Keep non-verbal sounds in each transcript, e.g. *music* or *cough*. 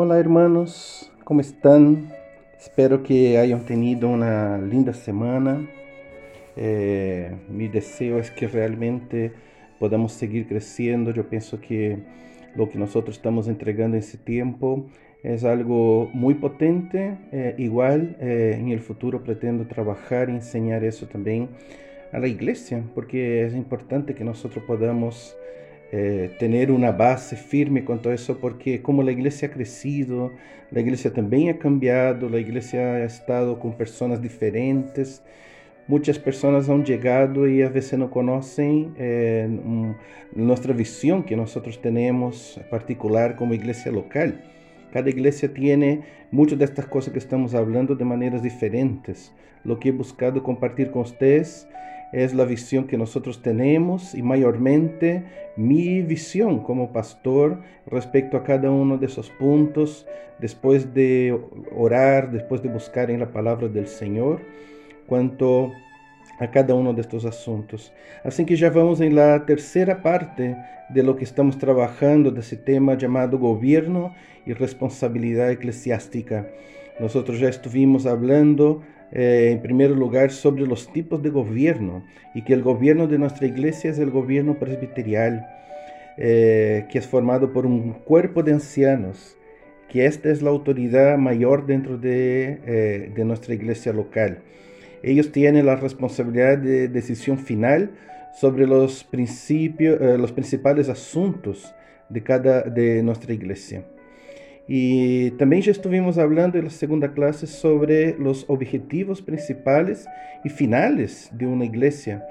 Hola hermanos, ¿cómo están? Espero que hayan tenido una linda semana. Eh, mi deseo es que realmente podamos seguir creciendo. Yo pienso que lo que nosotros estamos entregando en ese tiempo es algo muy potente. Eh, igual eh, en el futuro pretendo trabajar y enseñar eso también a la iglesia, porque es importante que nosotros podamos eh, tener una base firme con todo eso, porque como la iglesia ha crecido, la iglesia también ha cambiado, la iglesia ha estado con personas diferentes, muchas personas han llegado y a veces no conocen eh, nuestra visión que nosotros tenemos particular como iglesia local. Cada iglesia tiene muchas de estas cosas que estamos hablando de maneras diferentes. Lo que he buscado compartir con ustedes es la visión que nosotros tenemos y mayormente mi visión como pastor respecto a cada uno de esos puntos, después de orar, después de buscar en la palabra del Señor, cuanto a cada uno de estos asuntos. Así que ya vamos en la tercera parte de lo que estamos trabajando de ese tema llamado gobierno y responsabilidad eclesiástica. Nosotros ya estuvimos hablando eh, en primer lugar sobre los tipos de gobierno y que el gobierno de nuestra iglesia es el gobierno presbiterial, eh, que es formado por un cuerpo de ancianos, que esta es la autoridad mayor dentro de, eh, de nuestra iglesia local. Ellos tienen la responsabilidad de decisión final sobre los, principios, los principales asuntos de, cada, de nuestra iglesia. Y también ya estuvimos hablando en la segunda clase sobre los objetivos principales y finales de una iglesia,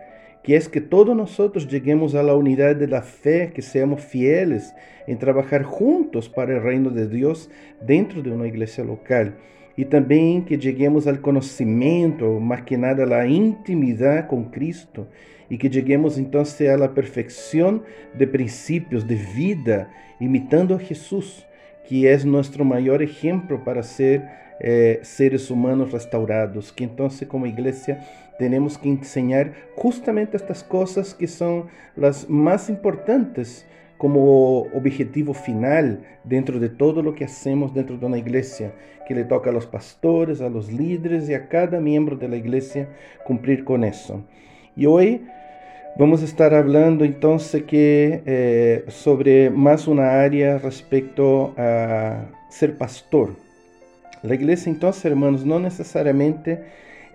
que es que todos nosotros lleguemos a la unidad de la fe, que seamos fieles en trabajar juntos para el reino de Dios dentro de una iglesia local. Y también que lleguemos al conocimiento, más que nada a la intimidad con Cristo, y que lleguemos entonces a la perfección de principios de vida, imitando a Jesús que é nosso maior exemplo para ser eh, seres humanos restaurados, que então, como igreja, temos que ensinar justamente estas coisas que são as mais importantes como objetivo final dentro de todo lo que hacemos dentro de uma igreja, que le toca a los pastores, a los líderes e a cada miembro de la iglesia cumprir con eso. Y hoy Vamos a estar hablando entonces que, eh, sobre más una área respecto a ser pastor. La iglesia entonces, hermanos, no necesariamente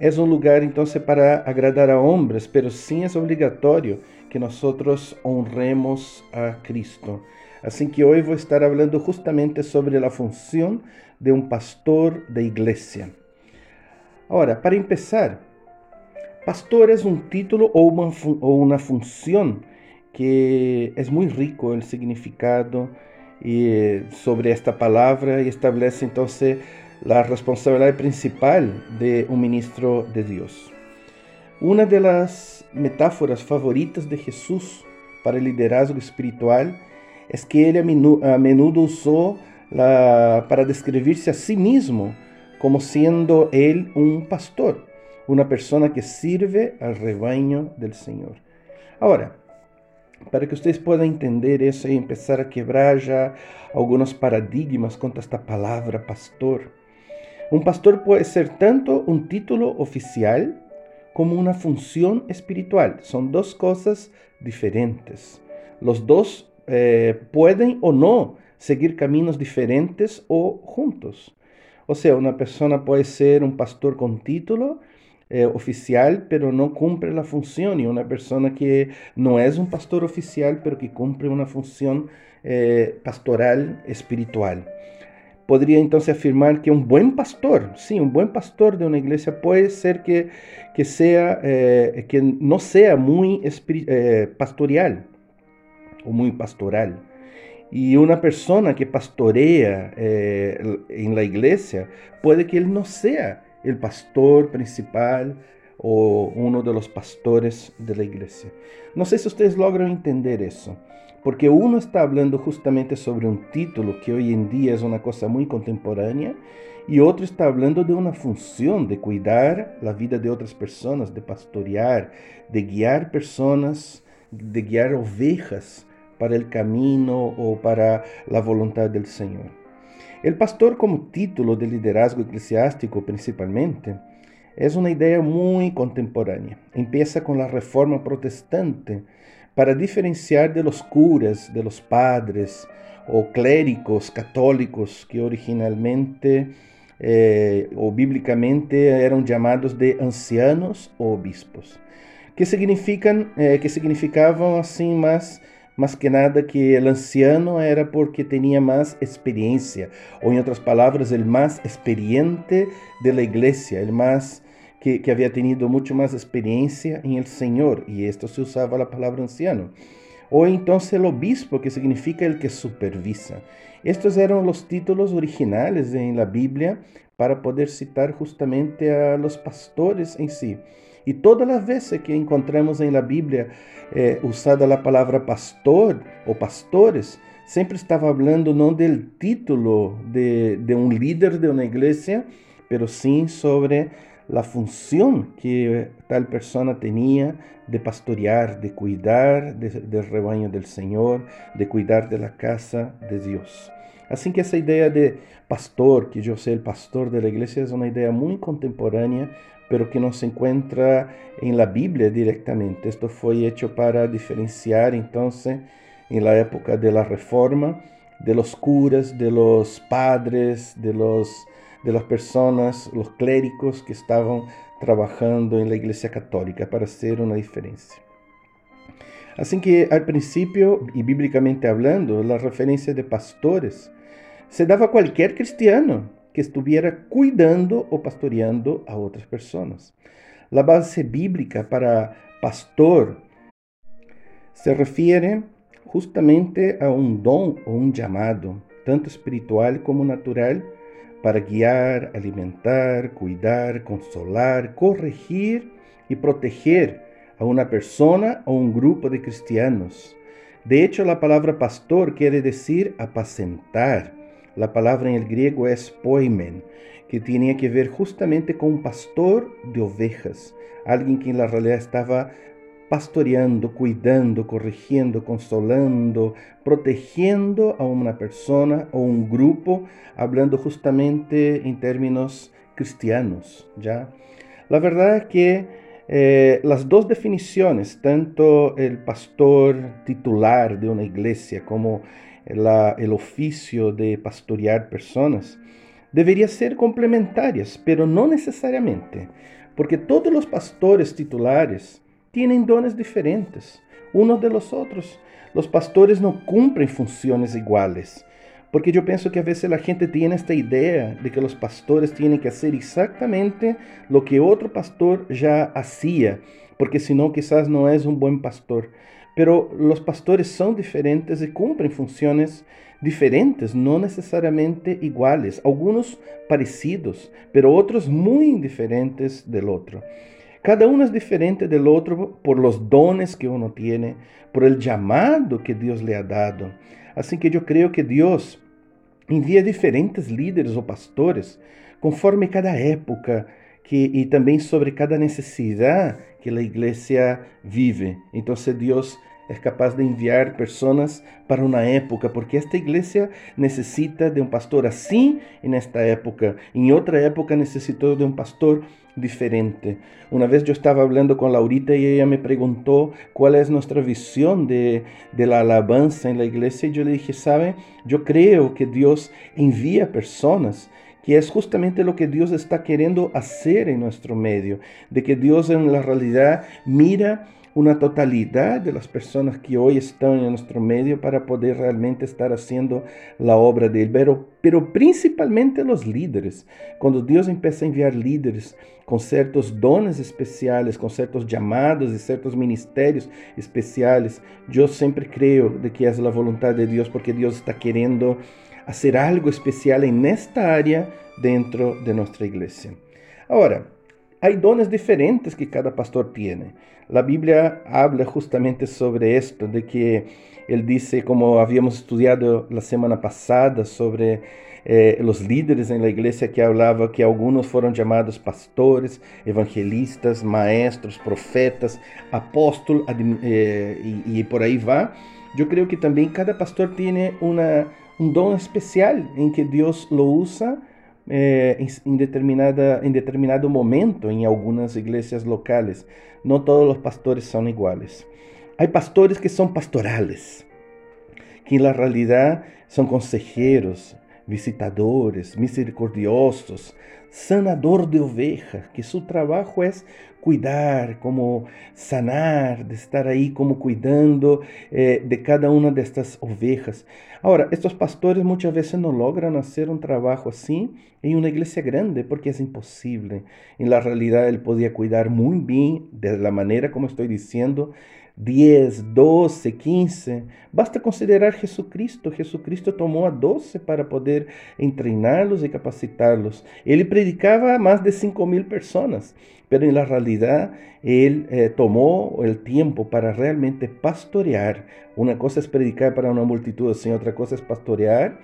es un lugar entonces para agradar a hombres, pero sí es obligatorio que nosotros honremos a Cristo. Así que voy a estar hablando justamente sobre la función de un pastor de iglesia. Ahora, para empezar, Pastor es un título o una, función que es muy rico el significado y sobre esta palabra y establece entonces la responsabilidad principal de un ministro de Dios. Una de las metáforas favoritas de Jesús para el liderazgo espiritual es que él a menudo usó para describirse a sí mismo como siendo él un pastor una persona que sirve al rebaño del Señor. Ahora, para que ustedes puedan entender eso y empezar a quebrar ya algunos paradigmas contra esta palabra pastor. Un pastor puede ser tanto un título oficial como una función espiritual. Son dos cosas diferentes. Los dos eh, pueden o no seguir caminos diferentes o juntos. O sea, una persona puede ser un pastor con título eh, oficial, pero no cumple la función, y una persona que no es un pastor oficial, pero que cumple una función eh, pastoral espiritual. Podría entonces afirmar que un buen pastor, sí, un buen pastor de una iglesia puede ser que, que, sea, eh, que no sea muy pastoral o muy pastoral. Y una persona que pastorea en la iglesia puede que él no sea el pastor principal o uno de los pastores de la iglesia. No sé si ustedes logran entender eso, porque uno está hablando justamente sobre un título que hoy en día es una cosa muy contemporánea y otro está hablando de una función de cuidar la vida de otras personas, de pastorear, de guiar personas, de guiar ovejas para el camino o para la voluntad del Señor. El pastor como título de liderazgo eclesiástico principalmente es una idea muy contemporánea. Empieza con la reforma protestante para diferenciar de los curas, de los padres o clérigos católicos que originalmente eh, o bíblicamente eran llamados de ancianos o obispos, que, significan, eh, que significaban así más más que nada que el anciano era porque tenía más experiencia, o en otras palabras, el más experiente de la iglesia, el más que, había tenido mucho más experiencia en el Señor, y esto se usaba la palabra anciano. O entonces el obispo, que significa el que supervisa. Estos eran los títulos originales en la Biblia para poder citar justamente a los pastores en sí. Y todas las veces que encontramos en la Biblia eh, usada la palabra pastor o pastores, siempre estaba hablando no del título de, de un líder de una iglesia, pero sí sobre la función que tal persona tenía de pastorear, de cuidar de, del rebaño del Señor, de cuidar de la casa de Dios. Así que esa idea de pastor, que yo sea el pastor de la iglesia, es una idea muy contemporánea, pero que no se encuentra en la Biblia directamente. Esto fue hecho para diferenciar entonces en la época de la Reforma de los curas, de los padres, de, los, de las personas, los clérigos que estaban trabajando en la Iglesia Católica para hacer una diferencia. Así que al principio, y bíblicamente hablando, la referencia de pastores se daba a cualquier cristiano que estuviera cuidando o pastoreando a otras personas. La base bíblica para pastor se refiere justamente a un don o un llamado, tanto espiritual como natural, para guiar, alimentar, cuidar, consolar, corregir y proteger a una persona o un grupo de cristianos. De hecho, la palabra pastor quiere decir apacentar la palabra en el griego es poimen, que tenía que ver justamente con un pastor de ovejas, alguien que en la realidad estaba pastoreando, cuidando, corrigiendo, consolando, protegiendo a una persona o un grupo, hablando justamente en términos cristianos, ¿ya? La verdad es que eh, las dos definiciones, tanto el pastor titular de una iglesia como el oficio de pastorear personas, debería ser complementarias, pero no necesariamente, porque todos los pastores titulares tienen dones diferentes unos de los otros. Los pastores no cumplen funciones iguales, porque yo pienso que a veces la gente tiene esta idea de que los pastores tienen que hacer exactamente lo que otro pastor ya hacía, porque si no quizás no es un buen pastor. Pero los pastores son diferentes y cumplen funciones diferentes, no necesariamente iguales, algunos parecidos, pero otros muy diferentes del otro. Cada uno es diferente del otro por los dones que uno tiene, por el llamado que Dios le ha dado. Así que yo creo que Dios envía diferentes líderes o pastores conforme cada época que, y también sobre cada necesidad que la iglesia vive. Entonces Dios es capaz de enviar personas para una época, porque esta iglesia necesita de un pastor así en esta época, en otra época necesitó de un pastor diferente. Una vez yo estaba hablando con Laurita y ella me preguntó cuál es nuestra visión de, de la alabanza en la iglesia y yo le dije, sabe, yo creo que Dios envía personas que es justamente lo que Dios está queriendo hacer en nuestro medio, de que Dios en la realidad mira una totalidad de las personas que hoy están en nuestro medio para poder realmente estar haciendo la obra de Él, pero, pero principalmente los líderes. Cuando Dios empieza a enviar líderes con ciertos dones especiales, con ciertos llamados y ciertos ministerios especiales, yo siempre creo de que es la voluntad de Dios porque Dios está queriendo hacer algo especial en esta área dentro de nuestra iglesia. Ahora, hay dones diferentes que cada pastor tiene. La Biblia habla justamente sobre esto, de que él dice, como habíamos estudiado la semana pasada sobre eh, los líderes en la iglesia, que hablaba que algunos fueron llamados pastores, evangelistas, maestros, profetas, apóstolos, eh, y, y por ahí va yo creo que también cada pastor tiene una, un don especial en que Dios lo usa eh, en, determinada, en determinado momento en algunas iglesias locales. No todos los pastores son iguales. Hay pastores que son pastorales, que en la realidad son consejeros, visitadores, misericordiosos, sanador de ovejas, que su trabajo es cuidar, como sanar, de estar ahí como cuidando eh, de cada una de estas ovejas. Ahora, estos pastores muchas veces no logran hacer un trabajo así en una iglesia grande porque es imposible. En la realidad él podía cuidar muy bien de la manera como estoy diciendo 10, 12, 15. Basta considerar Jesucristo. Jesucristo tomó a 12 para poder entrenarlos y capacitarlos. Él predicaba a más de 5 mil personas, pero en la realidad él eh, tomó el tiempo para realmente pastorear. Una cosa es predicar para una multitud, así, otra cosa es pastorear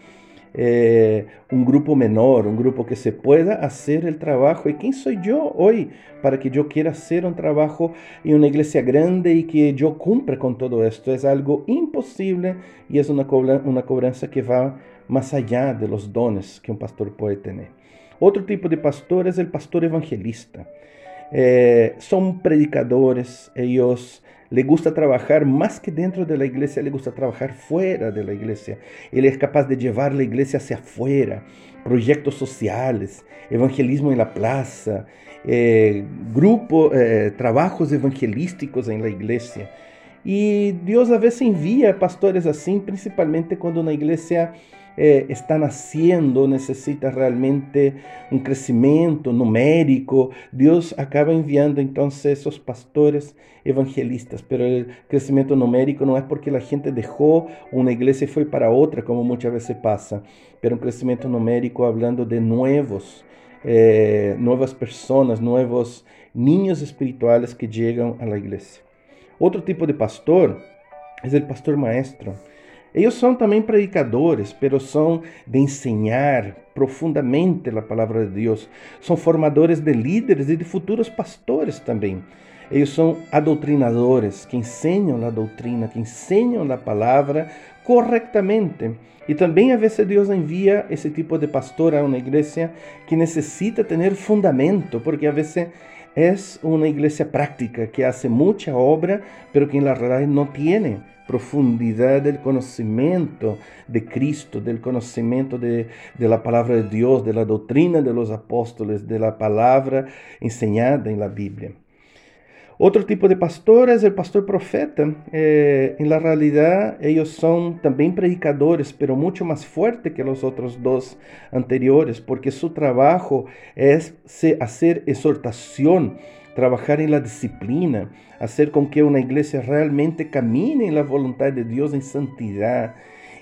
eh, un grupo menor, un grupo que se pueda hacer el trabajo. ¿Y quién soy yo hoy para que yo quiera hacer un trabajo en una iglesia grande y que yo cumpla con todo esto? Es algo imposible y es una, una cobranza que va más allá de los dones que un pastor puede tener. Otro tipo de pastor es el pastor evangelista. Eh, son predicadores, ellos le gusta trabajar más que dentro de la iglesia, le gusta trabajar fuera de la iglesia. Él es capaz de llevar la iglesia hacia afuera, proyectos sociales, evangelismo en la plaza, eh, grupo, eh, trabajos evangelísticos en la iglesia. Y Dios a veces envía pastores así, principalmente cuando una iglesia eh, están haciendo necesita realmente un crecimiento numérico, Dios acaba enviando entonces esos pastores evangelistas, pero el crecimiento numérico no es porque la gente dejó una iglesia y fue para otra, como muchas veces pasa, pero un crecimiento numérico hablando de nuevos, eh, nuevas personas, nuevos niños espirituales que llegan a la iglesia. Otro tipo de pastor es el pastor maestro. Ellos son también predicadores, pero son de enseñar profundamente la palabra de Dios. Son formadores de líderes y de futuros pastores también. Ellos son adoctrinadores que enseñan la doctrina, que enseñan la palabra correctamente. Y también a veces Dios envía ese tipo de pastor a una iglesia que necesita tener fundamento, porque a veces es una iglesia práctica que hace mucha obra, pero que en la realidad no tiene profundidad del conocimiento de Cristo, del conocimiento de, la palabra de Dios, de la doctrina de los apóstoles, de la palabra enseñada en la Biblia. Otro tipo de pastor es el pastor profeta. Eh, en la realidad ellos son también predicadores, pero mucho más fuerte que los otros dos anteriores, porque su trabajo es hacer exhortación, trabajar en la disciplina, hacer con que una iglesia realmente camine en la voluntad de Dios en santidad.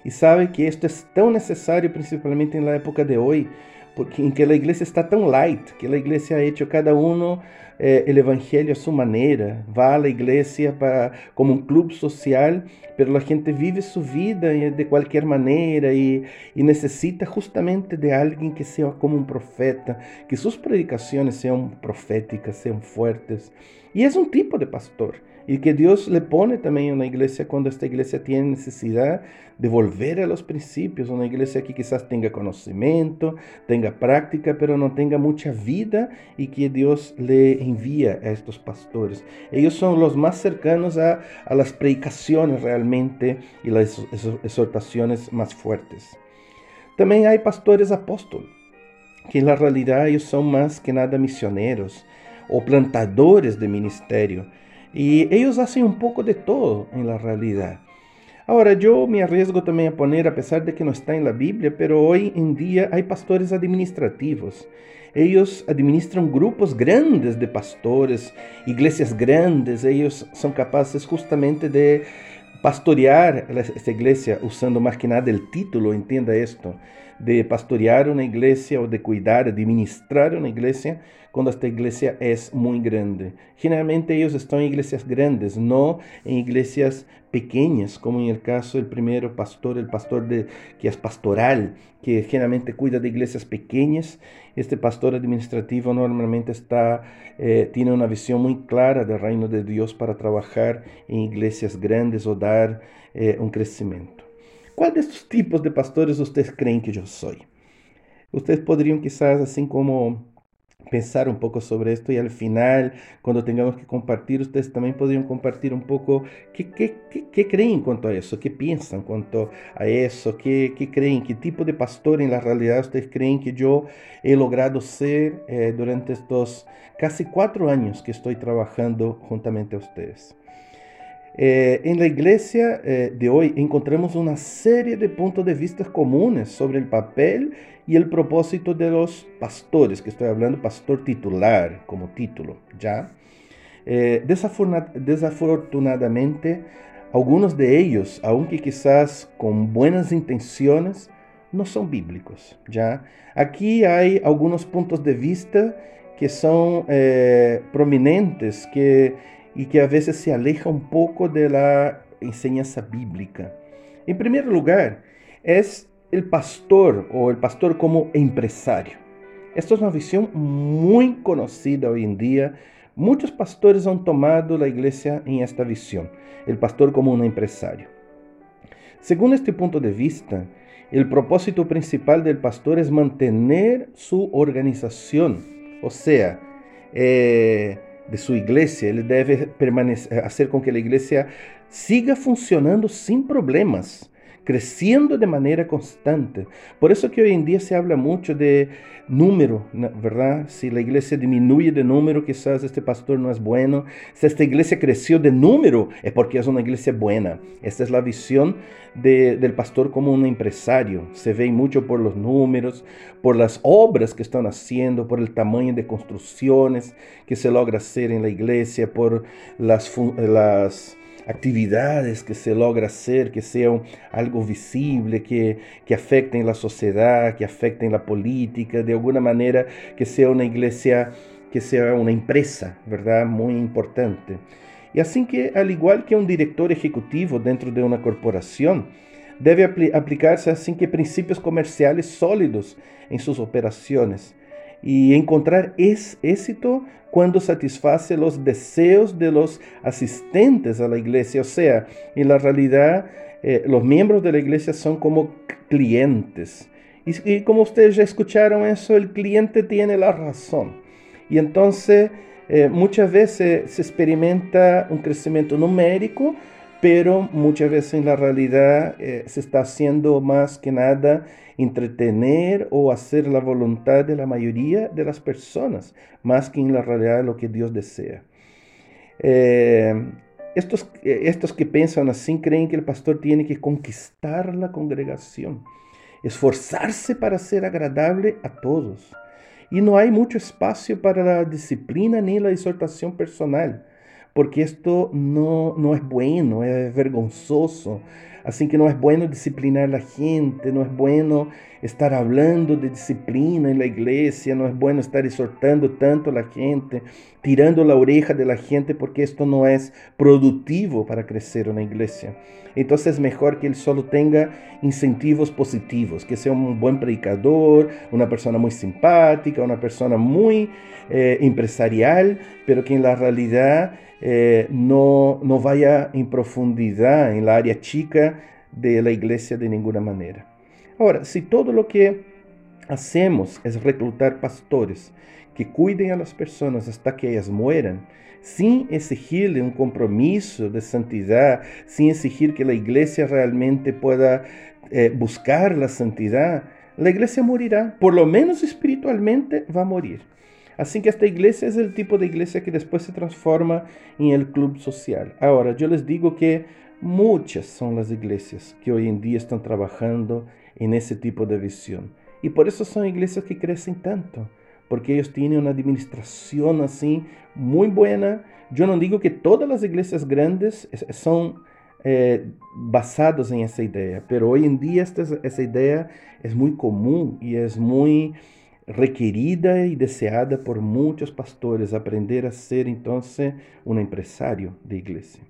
Y sabe que esto es tan necesario principalmente en la época de hoy, porque en que la iglesia está tan light, que la iglesia ha hecho cada uno eh, el evangelio a su manera, va a la iglesia para, como un club social, pero la gente vive su vida de cualquier manera y, y necesita justamente de alguien que sea como un profeta, que sus predicaciones sean proféticas, sean fuertes. Y es un tipo de pastor y que Dios le pone también en una iglesia cuando esta iglesia tiene necesidad de volver a los principios, una iglesia que quizás tenga conocimiento, tenga práctica, pero no tenga mucha vida y que Dios le envía a estos pastores. Ellos son los más cercanos a, a las predicaciones realmente y las exhortaciones más fuertes. También hay pastores apóstoles, que en la realidad ellos son más que nada misioneros o plantadores de ministerio y ellos hacen un poco de todo en la realidad. Ahora, yo me arriesgo también a poner, a pesar de que no está en la Biblia, pero hoy en día hay pastores administrativos. Ellos administran grupos grandes de pastores, iglesias grandes. Ellos son capaces justamente de pastorear esta iglesia usando más que nada el título, entienda esto, de pastorear una iglesia o de cuidar, administrar una iglesia cuando esta iglesia es muy grande. Generalmente ellos están en iglesias grandes, no en iglesias pequeñas, como en el caso del primero pastor, el pastor de, que es pastoral, que generalmente cuida de iglesias pequeñas. Este pastor administrativo normalmente está, eh, tiene una visión muy clara del reino de Dios para trabajar en iglesias grandes o dar eh, un crecimiento. ¿Cuál de estos tipos de pastores ustedes creen que yo soy? Ustedes podrían quizás, así como pensar un poco sobre esto y al final, cuando tengamos que compartir, ustedes también podrían compartir un poco qué, qué, qué, creen en cuanto a eso, qué piensan en cuanto a eso, qué, qué, creen, qué tipo de pastor en la realidad ustedes creen que yo he logrado ser eh, durante estos casi cuatro años que estoy trabajando juntamente a ustedes. Eh, en la iglesia eh, de hoy encontramos una serie de puntos de vista comunes sobre el papel y el propósito de los pastores, que estoy hablando pastor titular como título, ¿ya? Eh, desafortunadamente, algunos de ellos, aunque quizás con buenas intenciones, no son bíblicos, ¿ya? Aquí hay algunos puntos de vista que son prominentes, que y que a veces se aleja un poco de la enseñanza bíblica. En primer lugar, es el pastor o el pastor como empresario. Esto es una visión muy conocida hoy en día. Muchos pastores han tomado la iglesia en esta visión, el pastor como un empresario. Según este punto de vista, el propósito principal del pastor es mantener su organización, o sea, eh, de su iglesia, ele deve permanecer, hacer com que a igreja siga funcionando sem problemas, crescendo de maneira constante. Por isso que hoje em dia se habla muito de número, ¿verdad? Si la iglesia disminuye de número, quizás este pastor no es bueno. Si esta iglesia creció de número, es porque es una iglesia buena. Esta es la visión de, del pastor como un empresario. Se ve mucho por los números, por las obras que están haciendo, por el tamaño de construcciones que se logra hacer en la iglesia, por las, las actividades que se logra hacer, que sean algo visible, que, que afecten la sociedad, que afecten la política, de alguna manera que sea una iglesia, que sea una empresa, ¿verdad? Muy importante. Y así que, al igual que un director ejecutivo dentro de una corporación, debe aplicarse así que principios comerciales sólidos en sus operaciones y encontrar es éxito cuando satisface los deseos de los asistentes a la iglesia. O sea, en la realidad, eh, los miembros de la iglesia son como clientes. Y, como ustedes ya escucharon eso, el cliente tiene la razón. Y entonces eh, muchas veces se experimenta un crecimiento numérico, pero muchas veces en la realidad eh, se está haciendo más que nada entretener o hacer la voluntad de la mayoría de las personas, más que en la realidad lo que Dios desea. Eh, estos, eh, estos que piensan así creen que el pastor tiene que conquistar la congregación, esforzarse para ser agradable a todos. Y no hay mucho espacio para la disciplina ni la exhortación personal porque esto no, no es bueno, es vergonzoso. Así que no es bueno disciplinar a la gente, no es bueno estar hablando de disciplina en la iglesia, no es bueno estar exhortando tanto a la gente, tirando la oreja de la gente, porque esto no es productivo para crecer una iglesia. Entonces es mejor que él solo tenga incentivos positivos, que sea un buen predicador, una persona muy simpática, una persona muy eh, empresarial, pero que en la realidad eh, no, no vaya en profundidad en la área chica de la iglesia de ninguna manera. Ahora, si todo lo que hacemos es reclutar pastores que cuiden a las personas hasta que ellas mueran, sin exigirle un compromiso de santidad, sin exigir que la iglesia realmente pueda eh, buscar la santidad, la iglesia morirá, por lo menos espiritualmente va a morir. Así que esta iglesia es el tipo de iglesia que después se transforma en el club social. Ahora, yo les digo que muchas son las iglesias que hoy en día están trabajando en ese tipo de visión. Y por eso son iglesias que crecen tanto, porque ellos tienen una administración así muy buena. Yo no digo que todas las iglesias grandes son eh, basados en esa idea, pero hoy en día esta, esa idea es muy común y es muy requerida y deseada por muchos pastores, aprender a ser entonces un empresario de iglesia.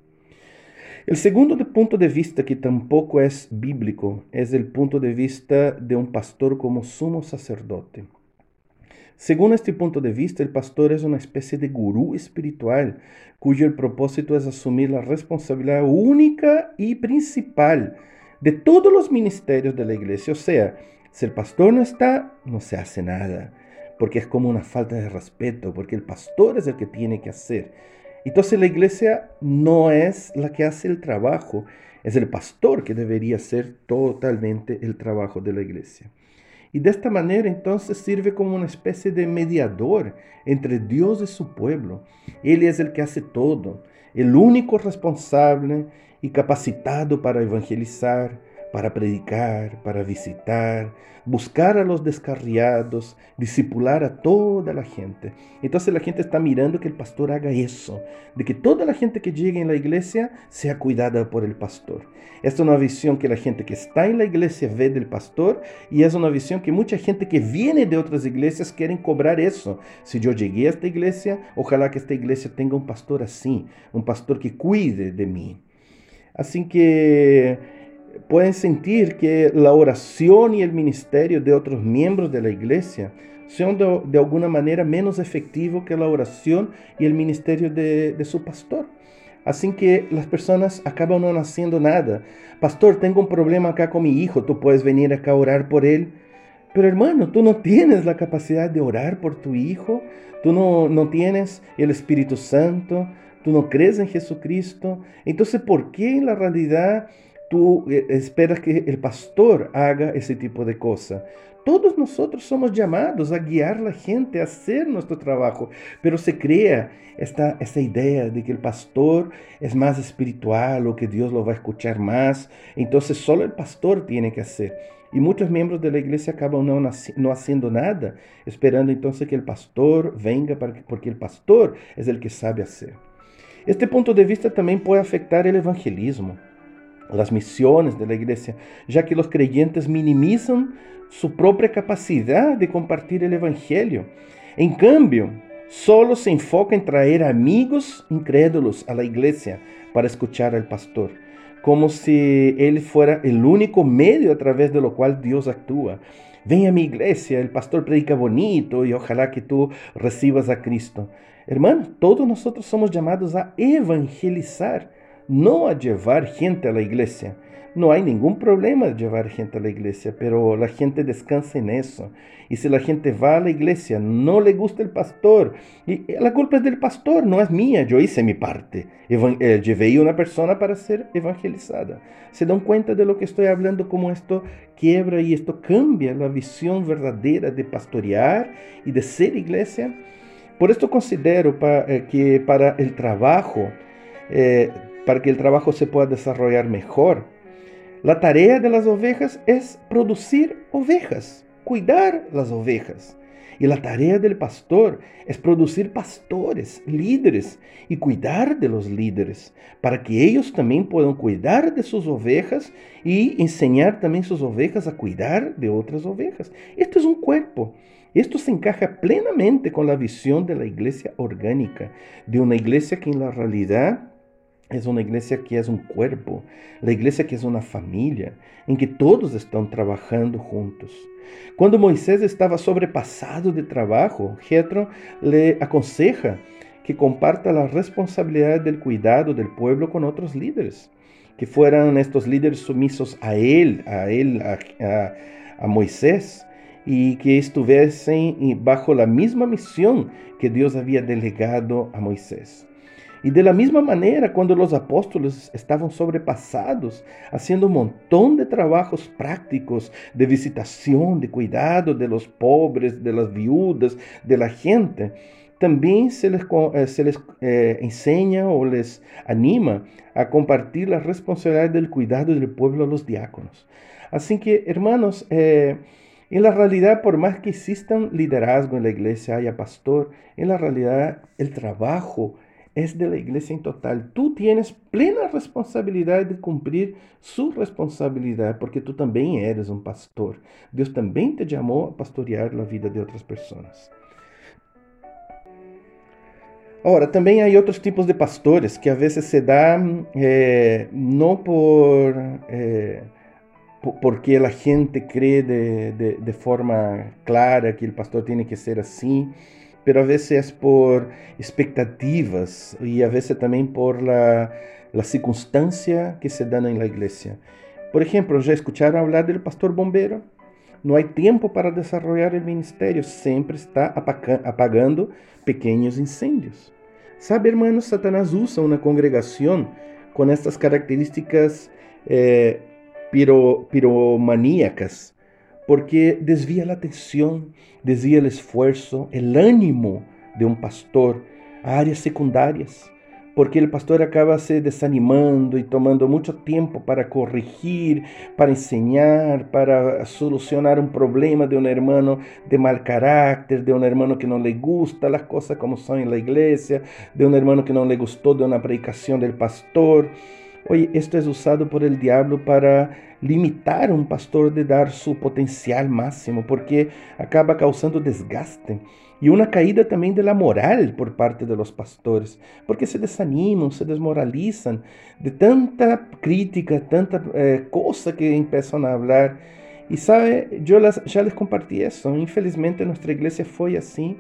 El segundo punto de vista que tampoco es bíblico es el punto de vista de un pastor como sumo sacerdote. Según este punto de vista, el pastor es una especie de gurú espiritual cuyo propósito es asumir la responsabilidad única y principal de todos los ministerios de la iglesia. O sea, si el pastor no está, no se hace nada, porque es como una falta de respeto, porque el pastor es el que tiene que hacer. Entonces la iglesia no es la que hace el trabajo, es el pastor que debería hacer totalmente el trabajo de la iglesia. Y de esta manera entonces sirve como una especie de mediador entre Dios y su pueblo. Él es el que hace todo, el único responsable y capacitado para evangelizar, para predicar, para visitar, buscar a los descarriados, discipular a toda la gente. Entonces la gente está mirando que el pastor haga eso, de que toda la gente que llegue en la iglesia sea cuidada por el pastor. Esta es una visión que la gente que está en la iglesia ve del pastor y es una visión que mucha gente que viene de otras iglesias quieren cobrar eso. Si yo llegué a esta iglesia, ojalá que esta iglesia tenga un pastor así, un pastor que cuide de mí. Así que pueden sentir que la oración y el ministerio de otros miembros de la iglesia son de, alguna manera menos efectivos que la oración y el ministerio de, de su pastor. Así que las personas acaban no haciendo nada. Pastor, tengo un problema acá con mi hijo, tú puedes venir acá a orar por él. Pero hermano, tú no tienes la capacidad de orar por tu hijo, tú no, no tienes el Espíritu Santo, tú no crees en Jesucristo. Entonces, ¿por qué en la realidad tú eh, esperas que el pastor haga ese tipo de cosas. Todos nosotros somos llamados a guiar a la gente a hacer nuestro trabajo, pero se crea esta, esta idea de que el pastor es más espiritual o que Dios lo va a escuchar más, entonces solo el pastor tiene que hacer. Y muchos miembros de la iglesia acaban no, no haciendo nada, esperando entonces que el pastor venga porque el pastor es el que sabe hacer. Este punto de vista también puede afectar el evangelismo las misiones de la iglesia, ya que los creyentes minimizan su propia capacidad de compartir el Evangelio. En cambio, solo se enfoca en traer amigos incrédulos a la iglesia para escuchar al pastor, como si él fuera el único medio a través de lo cual Dios actúa. Ven a mi iglesia, el pastor predica bonito y ojalá que tú recibas a Cristo. Hermano, todos nosotros somos llamados a evangelizar no a llevar gente a la iglesia. No hay ningún problema de llevar gente a la iglesia, pero la gente descansa en eso. Y si la gente va a la iglesia, no le gusta el pastor, y la culpa es del pastor, no es mía, yo hice mi parte. Eh, llevé a una persona para ser evangelizada. ¿Se dan cuenta de lo que estoy hablando? Cómo esto quiebra y esto cambia la visión verdadera de pastorear y de ser iglesia. Por esto considero eh, que para el trabajo, eh, para que el trabajo se pueda desarrollar mejor. La tarea de las ovejas es producir ovejas, cuidar las ovejas. Y la tarea del pastor es producir pastores, líderes y cuidar de los líderes, para que ellos también puedan cuidar de sus ovejas y enseñar también sus ovejas a cuidar de otras ovejas. Esto es un cuerpo. Esto se encaja plenamente con la visión de la iglesia orgánica, de una iglesia que en la realidad es una iglesia que es un cuerpo, la iglesia que es una familia, en que todos están trabajando juntos. Cuando Moisés estaba sobrepasado de trabajo, Jetro le aconseja que comparta la responsabilidad del cuidado del pueblo con otros líderes, que fueran estos líderes sumisos a él, a él, a, a Moisés, y que estuviesen bajo la misma misión que Dios había delegado a Moisés. Y de la misma manera, cuando los apóstoles estaban sobrepasados, haciendo un montón de trabajos prácticos, de visitación, de cuidado de los pobres, de las viudas, de la gente, también se les, eh, se les eh, enseña o les anima a compartir la responsabilidad del cuidado del pueblo a los diáconos. Así que, hermanos, eh, en la realidad, por más que exista un liderazgo en la iglesia, haya pastor, en la realidad el trabajo es de la iglesia en total. Tú tienes plena responsabilidad de cumplir su responsabilidad, porque tú también eres un pastor. Dios también te llamó a pastorear la vida de otras personas. Ahora, también hay otros tipos de pastores que a veces se dan eh, no por eh, porque la gente cree de, de, forma clara que el pastor tiene que ser así, pero a veces es por expectativas y a veces también por la, la circunstancia que se dan en la iglesia. Por ejemplo, ¿ya escucharon hablar del pastor bombero? No hay tiempo para desarrollar el ministerio, siempre está apagando pequeños incendios. Sabe, hermanos, Satanás usa una congregación con estas características eh, piro, piromaníacas, porque desvía la atención, desvía el esfuerzo, el ánimo de un pastor a áreas secundarias, porque el pastor acaba se desanimando y tomando mucho tiempo para corregir, para enseñar, para solucionar un problema de un hermano de mal carácter, de un hermano que no le gusta las cosas como son en la iglesia, de un hermano que no le gustó de una predicación del pastor. Oye, esto es usado por el diablo para limitar a un pastor de dar su potencial máximo, porque acaba causando desgaste y una caída también de la moral por parte de los pastores, porque se desaniman, se desmoralizan de tanta crítica, tanta eh, cosa que empiezan a hablar. Y sabe, yo ya les compartí eso. Infelizmente nuestra iglesia fue así.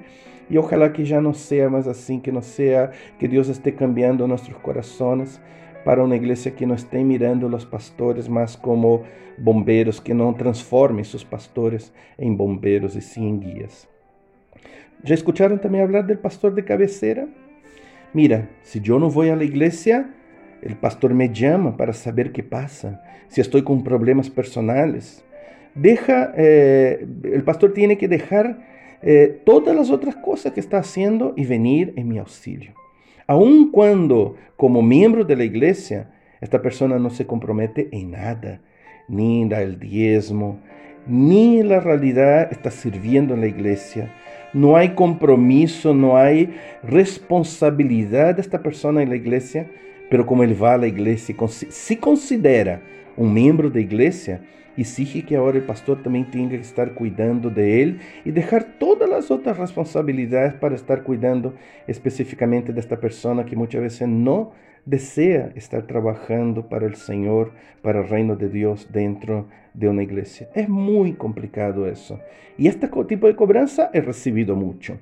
Y ojalá que ya no sea más así, que no sea que Dios esté cambiando nuestros corazones para una iglesia que no esté mirando a los pastores más como bomberos, que no transforme sus pastores en bomberos y sin guías. ¿Ya escucharon también hablar del pastor de cabecera? Mira, si yo no voy a la iglesia, el pastor me llama para saber qué pasa, si estoy con problemas personales. Deja, eh, el pastor tiene que dejar eh, todas las otras cosas que está haciendo y venir en mi auxilio. Aun cuando como miembro de la iglesia esta persona no se compromete en nada, ni da el diezmo, ni en la realidad está sirviendo en la iglesia. No hay compromiso, no hay responsabilidad de esta persona en la iglesia, pero como él va a la iglesia, si considera un miembro de iglesia, exige que ahora el pastor también tenga que estar cuidando de él y dejar todas las otras responsabilidades para estar cuidando específicamente de esta persona que muchas veces no desea estar trabajando para el Señor, para el reino de Dios dentro de una iglesia. Es muy complicado eso. Y este tipo de cobranza he recibido mucho.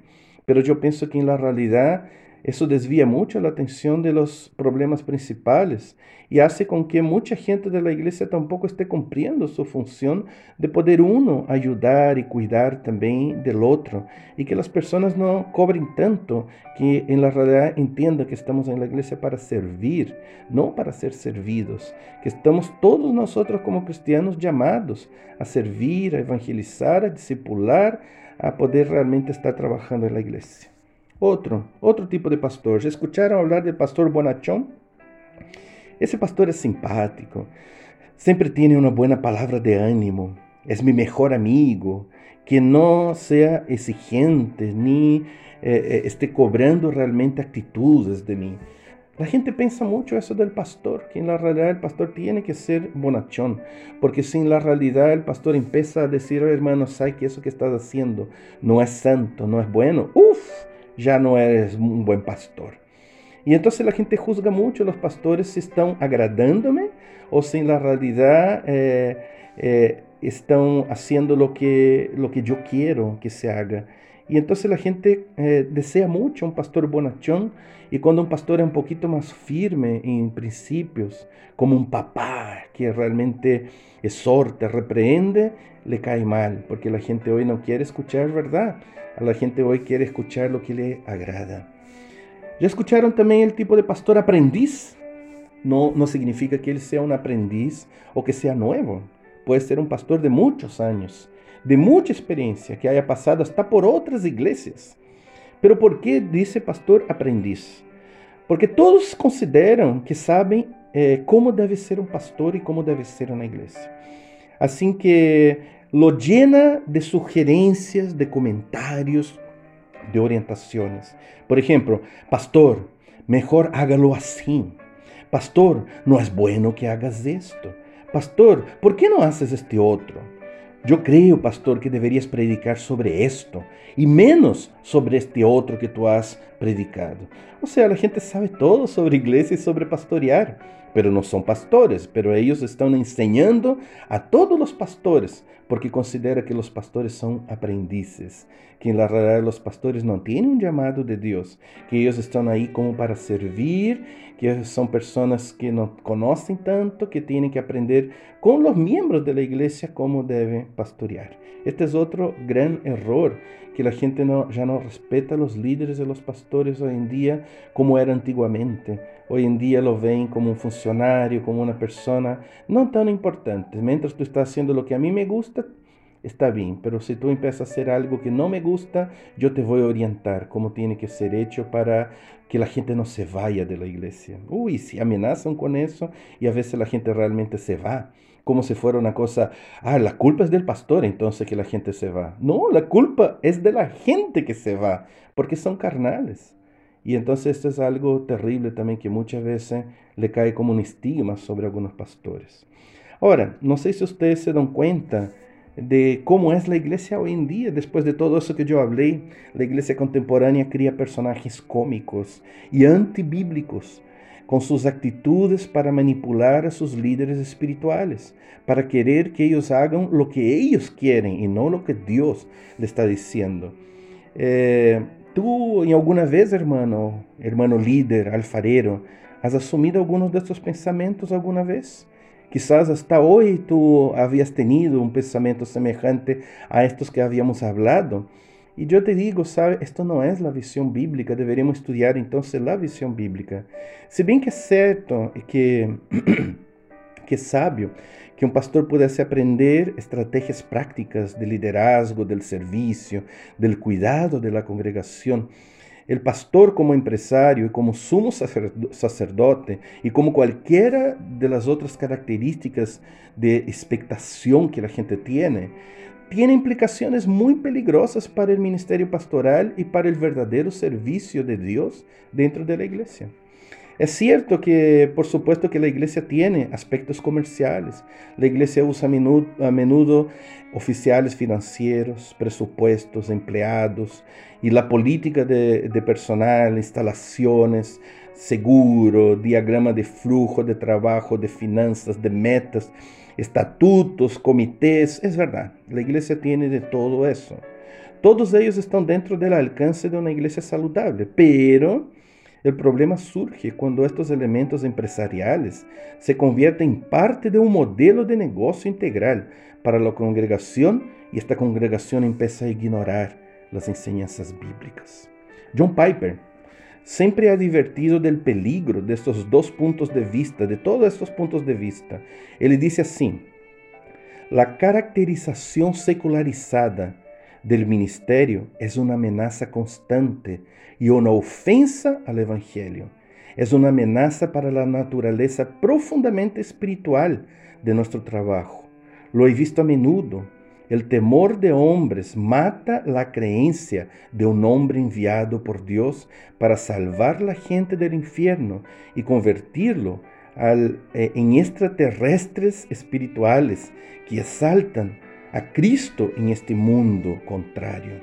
Pero yo pienso que en la realidad eso desvía mucho la atención de los problemas principales y hace con que mucha gente de la iglesia tampoco esté cumpliendo su función de poder uno ayudar y cuidar también del otro y que las personas no cobren tanto que en la realidad entiendan que estamos en la iglesia para servir, no para ser servidos, que estamos todos nosotros como cristianos llamados a servir, a evangelizar, a discipular, a poder realmente estar trabajando en la iglesia. Otro, otro tipo de pastor. ¿Ya escucharon hablar del pastor Bonachón? Ese pastor es simpático, siempre tiene una buena palabra de ánimo, es mi mejor amigo, que no sea exigente ni eh, eh, esté cobrando realmente actitudes de mí. La gente piensa mucho eso del pastor, que en la realidad el pastor tiene que ser bonachón, porque si en la realidad el pastor empieza a decir, oh, hermano, ¿sabes que eso que estás haciendo no es santo, no es bueno? Uf, ya no eres un buen pastor. Y entonces la gente juzga mucho los pastores si están agradándome o si en la realidad eh, eh, están haciendo lo que, lo que yo quiero que se haga. Y entonces la gente eh, desea mucho un pastor bonachón y cuando un pastor es un poquito más firme en principios, como un papá que realmente exhorta, reprehende, le cae mal, porque la gente hoy no quiere escuchar verdad, a la gente hoy quiere escuchar lo que le agrada. ¿Ya escucharon también el tipo de pastor aprendiz? No, no significa que él sea un aprendiz o que sea nuevo. Puede ser un pastor de muchos años, de mucha experiencia, que haya pasado hasta por otras iglesias. Pero ¿por qué dice pastor aprendiz? Porque todos consideran que saben eh, cómo debe ser un pastor y cómo debe ser una iglesia. Así que lo llena de sugerencias, de comentarios, de orientaciones. Por ejemplo, pastor, mejor hágalo así. Pastor, no es bueno que hagas esto. Pastor, ¿por qué no haces este otro? Yo creo, pastor, que deberías predicar sobre esto y menos sobre este otro que tú has predicado. O sea, la gente sabe todo sobre iglesia y sobre pastorear, pero no son pastores, pero ellos están enseñando a todos los pastores porque considera que los pastores son aprendices, que en la realidad los pastores no tienen un llamado de Dios, que ellos están ahí como para servir, que son personas que no conocen tanto, que tienen que aprender con los miembros de la iglesia cómo deben pastorear. Este es otro gran error, que la gente no, ya no respeta a los líderes de los pastores hoy en día como era antiguamente. Hoy en día lo ven como un funcionario, como una persona no tan importante. Mientras tú estás haciendo lo que a mí me gusta, está bien, pero si tú empiezas a hacer algo que no me gusta, yo te voy a orientar cómo tiene que ser hecho para que la gente no se vaya de la iglesia. Uy, si amenazan con eso y a veces la gente realmente se va, como si fuera una cosa, ah, la culpa es del pastor, entonces que la gente se va. No, la culpa es de la gente que se va, porque son carnales. Y entonces esto es algo terrible también que muchas veces le cae como un estigma sobre algunos pastores. Ahora, no sé si ustedes se dan cuenta de cómo es la iglesia hoy en día. Después de todo eso que yo hablé, la iglesia contemporánea cría personajes cómicos y antibíblicos con sus actitudes para manipular a sus líderes espirituales, para querer que ellos hagan lo que ellos quieren y no lo que Dios le está diciendo. Eh, tú, en alguna vez, hermano, hermano líder, alfarero, has asumido algunos de estos pensamientos alguna vez? Quizás hasta hoy tú habías tenido un pensamiento semejante a estos que habíamos hablado. Y yo te digo, sabe, esto no es la visión bíblica, deberíamos estudiar entonces la visión bíblica. Si bien que es cierto que, *clears throat* que sabio que un pastor pudiese aprender estrategias prácticas de liderazgo, del servicio, del cuidado de la congregación, el pastor como empresario y como sumo sacerdote y como cualquiera de las otras características de expectación que la gente tiene, tiene implicaciones muy peligrosas para el ministerio pastoral y para el verdadero servicio de Dios dentro de la iglesia. Es cierto que, por supuesto, que la iglesia tiene aspectos comerciales. La iglesia usa a menudo, oficiales financieros, presupuestos, empleados y la política de, personal, instalaciones, seguro, diagrama de flujo de trabajo, de finanzas, de metas, estatutos, comités. Es verdad, la iglesia tiene de todo eso. Todos ellos están dentro del alcance de una iglesia saludable, pero el problema surge cuando estos elementos empresariales se convierten en parte de un modelo de negocio integral para la congregación y esta congregación empieza a ignorar las enseñanzas bíblicas. John Piper siempre ha advertido del peligro de estos dos puntos de vista, de todos estos puntos de vista. Él dice así, la caracterización secularizada del ministerio es una amenaza constante y una ofensa al Evangelio. Es una amenaza para la naturaleza profundamente espiritual de nuestro trabajo. Lo he visto a menudo. El temor de hombres mata la creencia de un hombre enviado por Dios para salvar la gente del infierno y convertirlo eh, en extraterrestres espirituales que exaltan a Cristo en este mundo contrario.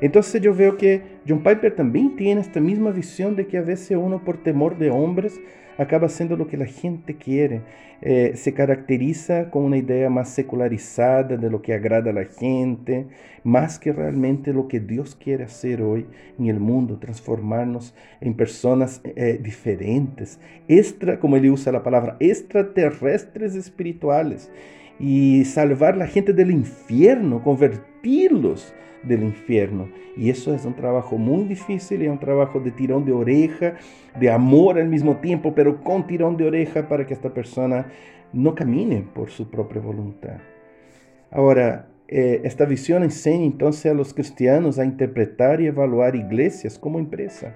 Entonces yo veo que John Piper también tiene esta misma visión de que a veces uno por temor de hombres acaba haciendo lo que la gente quiere, eh, se caracteriza con una idea más secularizada de lo que agrada a la gente, más que realmente lo que Dios quiere hacer hoy en el mundo, transformarnos personas eh, diferentes, extra, como él usa la palabra, extraterrestres espirituales y salvar la gente del infierno, convertirlos del infierno. Y eso es un trabajo muy difícil y un trabajo de tirón de oreja, de amor al mismo tiempo, pero con tirón de oreja para que esta persona no camine por su propia voluntad. Ahora, eh, esta visión enseña entonces a los cristianos a interpretar y evaluar iglesias como empresa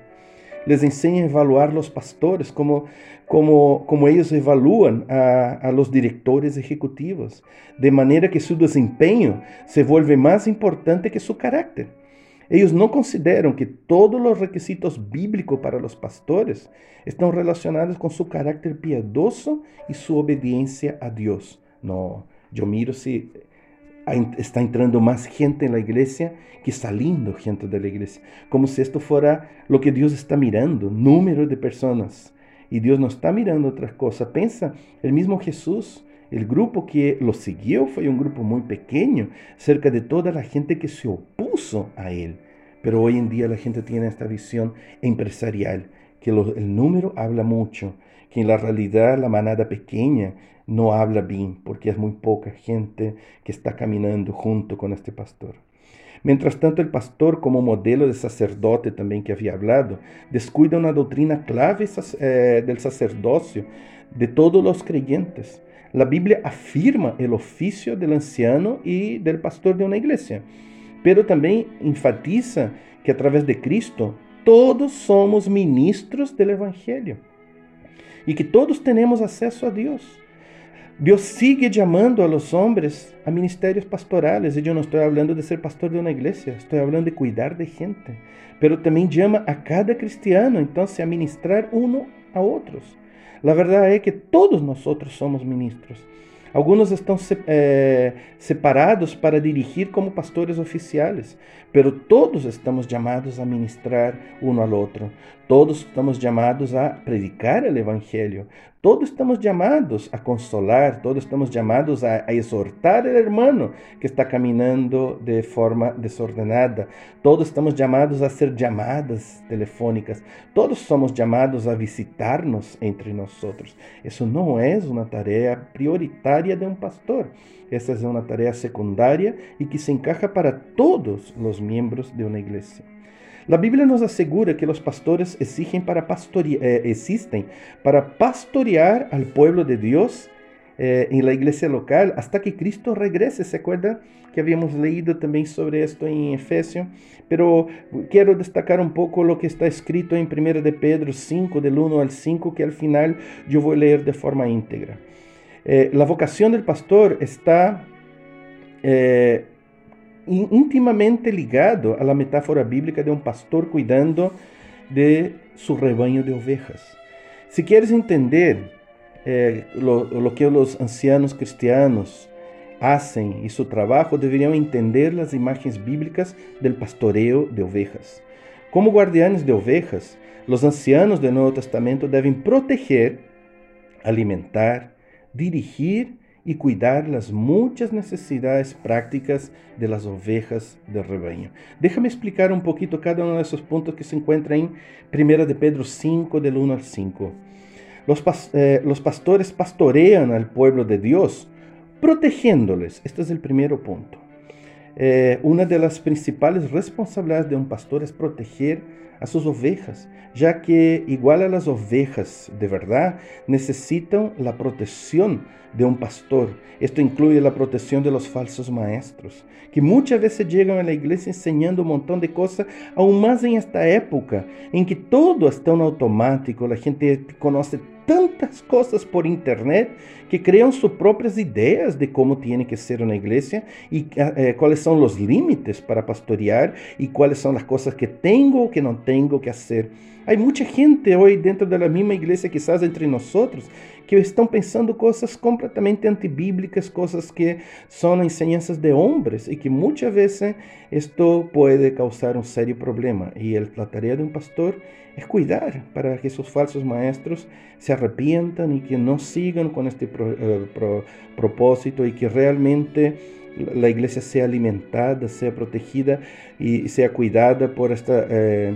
les enseña a evaluar los pastores, como, como, como ellos evalúan a, a los directores ejecutivos, de manera que su desempeño se vuelve más importante que su carácter. Ellos no consideran que todos los requisitos bíblicos para los pastores están relacionados con su carácter piadoso y su obediencia a Dios. No, yo miro si está entrando más gente en la iglesia que saliendo gente de la iglesia, como si esto fuera lo que Dios está mirando, número de personas. Y Dios no está mirando otras cosas. Pensa, el mismo Jesús, el grupo que lo siguió fue un grupo muy pequeño, cerca de toda la gente que se opuso a él. Pero hoy en día la gente tiene esta visión empresarial, que el número habla mucho, que en la realidad la manada pequeña no habla bien, porque es muy poca gente que está caminando junto con este pastor. Mientras tanto, el pastor, como modelo de sacerdote también que había hablado, descuida una doctrina clave eh, del sacerdocio de todos los creyentes. La Biblia afirma el oficio del anciano y del pastor de una iglesia, pero también enfatiza que a través de Cristo todos somos ministros del Evangelio y que todos tenemos acceso a Dios. Dios sigue llamando a los hombres a ministerios pastorales. Y yo no estoy hablando de ser pastor de una iglesia, estoy hablando de cuidar de gente. Pero también llama a cada cristiano entonces a ministrar uno a otros. La verdad es que todos nosotros somos ministros. Algunos estão eh, separados para dirigir como pastores oficiais, pero todos estamos chamados a ministrar um ao outro. Todos estamos chamados a predicar o evangelho. Todos estamos chamados a consolar, todos estamos chamados a, a exortar o hermano que está caminhando de forma desordenada. Todos estamos chamados a ser chamadas telefônicas. Todos somos chamados a visitar-nos entre nós. Isso não é uma tarefa prioritária de um pastor. Essa é uma tarefa secundária e que se encaixa para todos os membros de uma igreja. La Biblia nos asegura que los pastores exigen para eh, existen para pastorear al pueblo de Dios eh, en la iglesia local hasta que Cristo regrese. ¿Se acuerda que habíamos leído también sobre esto en Efesios? Pero quiero destacar un poco lo que está escrito en 1 de Pedro 5, del 1 al 5, que al final yo voy a leer de forma íntegra. Eh, la vocación del pastor está íntimamente ligado a la metáfora bíblica de un pastor cuidando de su rebaño de ovejas. Si quieres entender eh, lo, lo, que los ancianos cristianos hacen y su trabajo, deberían entender las imágenes bíblicas del pastoreo de ovejas. Como guardianes de ovejas, los ancianos del Nuevo Testamento deben proteger, alimentar, dirigir y cuidar las muchas necesidades prácticas de las ovejas del rebaño. Déjame explicar un poquito cada uno de esos puntos que se encuentran en 1 de Pedro 5, del 1 al 5. Los, eh, los pastores pastorean al pueblo de Dios, protegiéndoles. Este es el primer punto. Eh, una de las principales responsabilidades de un pastor es proteger a sus ovejas, ya que igual a las ovejas de verdad necesitan la protección de un pastor. Esto incluye la protección de los falsos maestros, que muchas veces llegan a la iglesia enseñando un montón de cosas, aún más en esta época en que todo está en automático, la gente conoce tantas cosas por internet que crean sus propias ideas de cómo tiene que ser una iglesia y eh, cuáles son los límites para pastorear y cuáles son las cosas que tengo o que no tengo que hacer. Hay mucha gente hoy dentro de la misma iglesia, quizás entre nosotros, que estão pensando coisas completamente antibíblicas, coisas que são enseñanzas de homens e que muitas vezes isto pode causar um sério problema. E a tarefa de um pastor é cuidar para que esses falsos maestros se arrepientam e que não sigam com este pro, propósito e que realmente a igreja seja alimentada, seja protegida e seja cuidada por esta eh,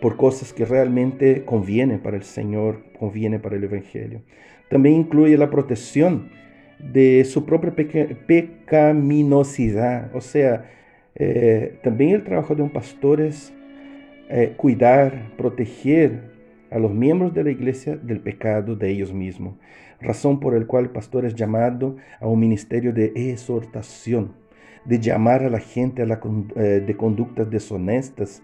por cosas que realmente convienen para el Señor, conviene para el Evangelio. También incluye la protección de su propia pecaminosidad, o sea, eh, también el trabajo de un pastor es eh, cuidar, proteger a los miembros de la iglesia del pecado de ellos mismos, razón por la cual el pastor es llamado a un ministerio de exhortación, de llamar a la gente a la, eh, de conductas deshonestas,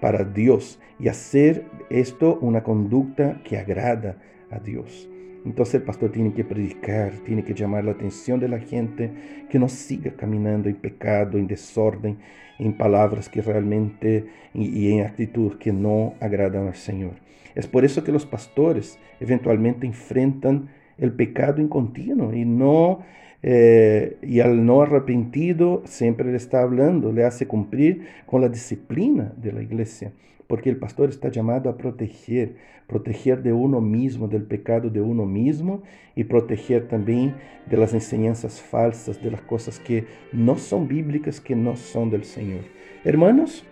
para Dios y hacer esto una conducta que agrada a Dios. Entonces el pastor tiene que predicar, tiene que llamar la atención de la gente que no siga caminando en pecado, en desorden, en palabras que realmente y, en actitudes que no agradan al Señor. Es por eso que los pastores eventualmente enfrentan el pecado en continuo y no eh, y al no arrepentido siempre le está hablando, le hace cumplir con la disciplina de la iglesia, porque el pastor está llamado a proteger, proteger de uno mismo, del pecado de uno mismo y proteger también de las enseñanzas falsas, de las cosas que no son bíblicas, que no son del Señor. Hermanos,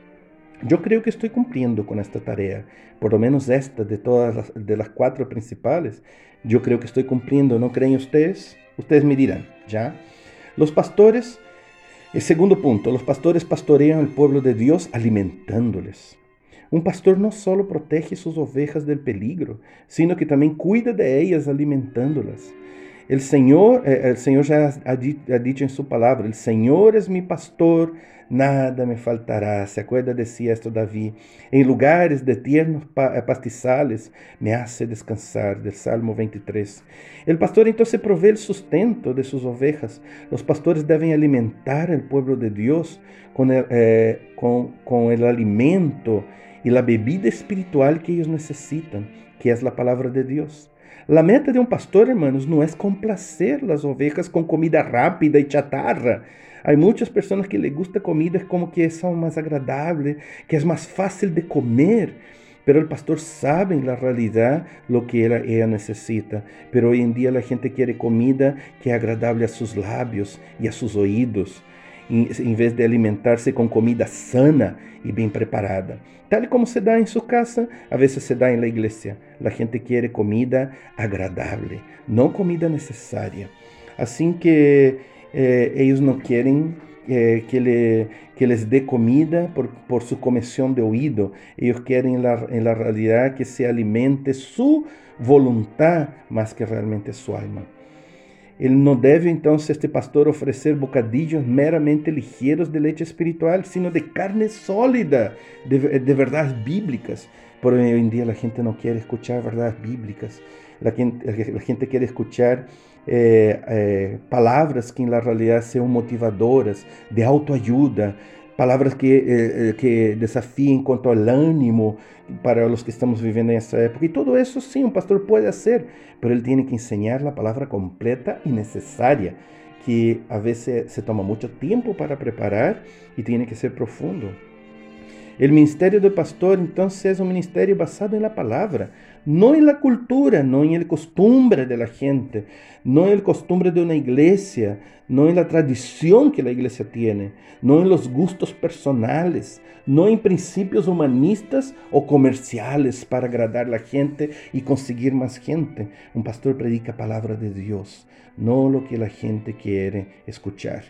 yo creo que estoy cumpliendo con esta tarea, por lo menos esta de todas las, de las cuatro principales. Yo creo que estoy cumpliendo, ¿no creen ustedes? Ustedes me dirán, ¿ya? Los pastores, el segundo punto, los pastores pastorean al pueblo de Dios alimentándoles. Un pastor no solo protege sus ovejas del peligro, sino que también cuida de ellas alimentándolas. El Señor, eh, el Señor ya ha dicho en su palabra, el Señor es mi pastor, nada me faltará. ¿Se acuerda? Decía esto David. En lugares de tiernos eh, pastizales me hace descansar, del Salmo 23. El pastor entonces provee el sustento de sus ovejas. Los pastores deben alimentar al pueblo de Dios con el, eh, con, alimento y la bebida espiritual que ellos necesitan, que es la palabra de Dios. La meta de un pastor, hermanos, no es complacer las ovejas con comida rápida y chatarra. Hay muchas personas que les gusta comida como que es más agradable, que es más fácil de comer. Pero el pastor sabe en la lo que ella, ella, necesita. Pero hoy en día la gente quiere comida que es agradable a sus labios y a sus oídos em vez de alimentar-se com comida sana e bem preparada. Tal como se dá em sua casa, a vezes se dá em la igreja. A gente quer comida agradável, não comida necessária. Assim que eh, não querem eh, que, le, que les dê comida por, por sua comissão de ouído. Eles querem, la, em la realidade, que se alimente sua vontade, mais que realmente sua alma. Ele não deve então este pastor oferecer bocadillos meramente ligeiros de leite espiritual, sino de carne sólida, de, de verdades bíblicas. Por hoy en día la gente no quiere escuchar verdades bíblicas, la gente, la gente quiere escuchar eh, eh, palabras que en la realidad sean motivadoras, de autoayuda, palavras que, eh, eh, que desafiem quanto ao ânimo para os que estamos vivendo nessa época. E tudo isso, sim, um pastor pode fazer, mas ele tem que ensinar a palavra completa e necessária, que a vezes se toma muito tempo para preparar e tem que ser profundo. O ministério do pastor, então, é um ministério basado na palavra, não na cultura, não em costumbre de la gente, não em costumbre de uma igreja, não em la tradição que a igreja tiene, não em los gustos personales, não em princípios humanistas ou comerciales para agradar a gente e conseguir mais gente. Um pastor predica a palavra de Deus, não o que a gente quer escuchar.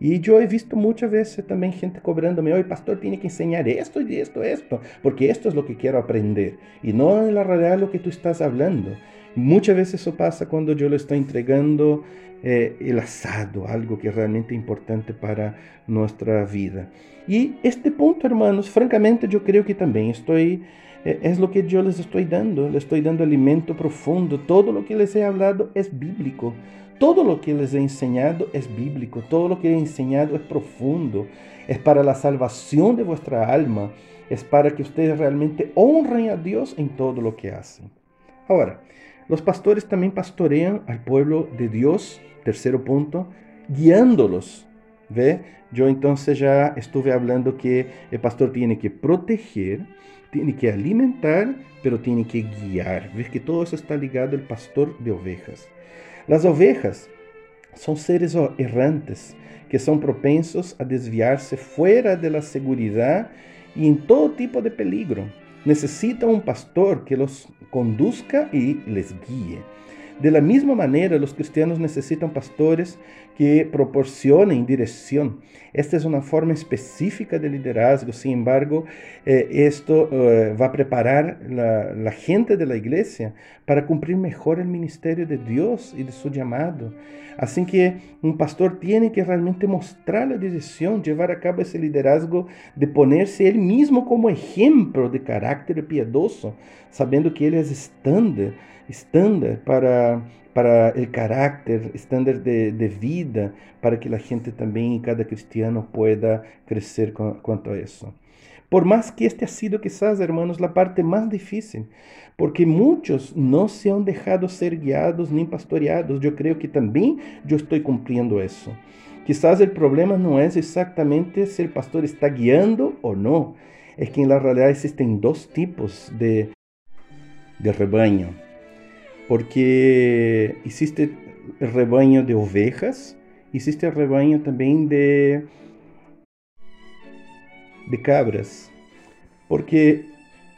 Y yo he visto muchas veces también gente cobrándome, oye, pastor, tiene que enseñar esto y esto, esto, porque esto es lo que quiero aprender y no en la realidad lo que tú estás hablando. Muchas veces eso pasa cuando yo le estoy entregando eh, el asado, algo que es realmente importante para nuestra vida. Y este punto, hermanos, francamente yo creo que también estoy, eh, es lo que yo les estoy dando, les estoy dando alimento profundo, todo lo que les he hablado es bíblico. Todo lo que les he enseñado es bíblico, todo lo que he enseñado es profundo, es para la salvación de vuestra alma, es para que ustedes realmente honren a Dios en todo lo que hacen. Ahora, los pastores también pastorean al pueblo de Dios, tercero punto, guiándolos. ¿Ve? Yo entonces ya estuve hablando que el pastor tiene que proteger, tiene que alimentar, pero tiene que guiar. Ves que todo eso está ligado al pastor de ovejas. Las ovejas são seres errantes que são propensos a desviar-se fora da segurança e em todo tipo de peligro. Necessitam um pastor que los conduzca e les guie. De la misma manera, los cristianos necesitan pastores que proporcionen dirección. Esta es una forma específica de liderazgo, sin embargo, eh, esto eh, va a preparar la, la gente de la iglesia para cumplir mejor el ministerio de Dios y de su llamado. Así que un pastor tiene que realmente mostrar la dirección, llevar a cabo ese liderazgo de ponerse él mismo como ejemplo de carácter piadoso, sabiendo que él es estándar estándar para, para el carácter, estándar de, vida, para que la gente también, cada cristiano, pueda crecer cuanto a eso. Por más que este ha sido quizás, hermanos, la parte más difícil, porque muchos no se han dejado ser guiados ni pastoreados. Yo creo que también yo estoy cumpliendo eso. Quizás el problema no es exactamente si el pastor está guiando o no, es que en la realidad existen dos tipos de, de rebaño. Porque existe el rebaño de ovejas, existe el rebaño también de, de cabras. Porque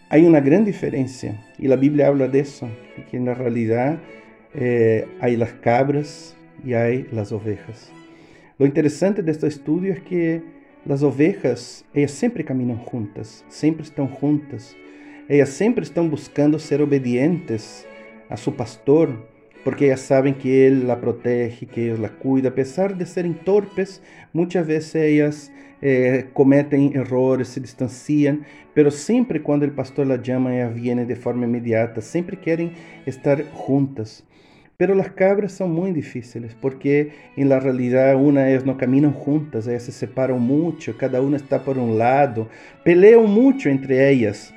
hay una gran diferencia, y la Biblia habla de eso, de que en la realidad eh, hay las cabras y hay las ovejas. Lo interesante de este estudio es que las ovejas, ellas siempre caminan juntas, siempre están juntas. Ellas siempre están buscando ser obedientes a su pastor, porque ellas saben que Él la protege, que Él la cuida. A pesar de ser torpes, muchas veces ellas eh, cometen errores, se distancian, pero siempre cuando el pastor la llama, ellas vienen de forma inmediata, siempre quieren estar juntas. Pero las cabras son muy difíciles porque en la realidad una ellas no caminan juntas, ellas se separan mucho, cada una está por un lado, pelean mucho entre ellas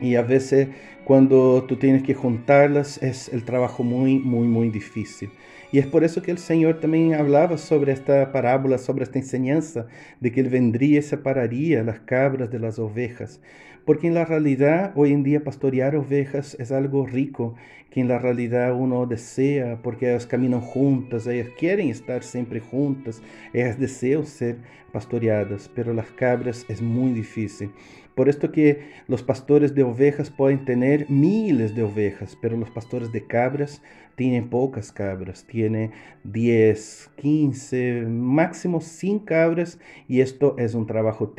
y a veces cuando tú tienes que juntarlas es el trabajo muy, muy, muy difícil. Y es por eso que el Señor también hablaba sobre esta parábola, sobre esta enseñanza, de que Él vendría y separaría las cabras de las ovejas. Porque en la realidad, hoy en día, pastorear ovejas es algo rico, que en la realidad uno desea, porque ellas caminan juntas, ellas quieren estar siempre juntas, ellas desean ser pastoreadas, pero las cabras es muy difícil. Por esto que los pastores de ovejas pueden tener miles de ovejas, pero los pastores de cabras tienen pocas cabras, tiene 10, 15, máximo 100 cabras y esto es un trabajo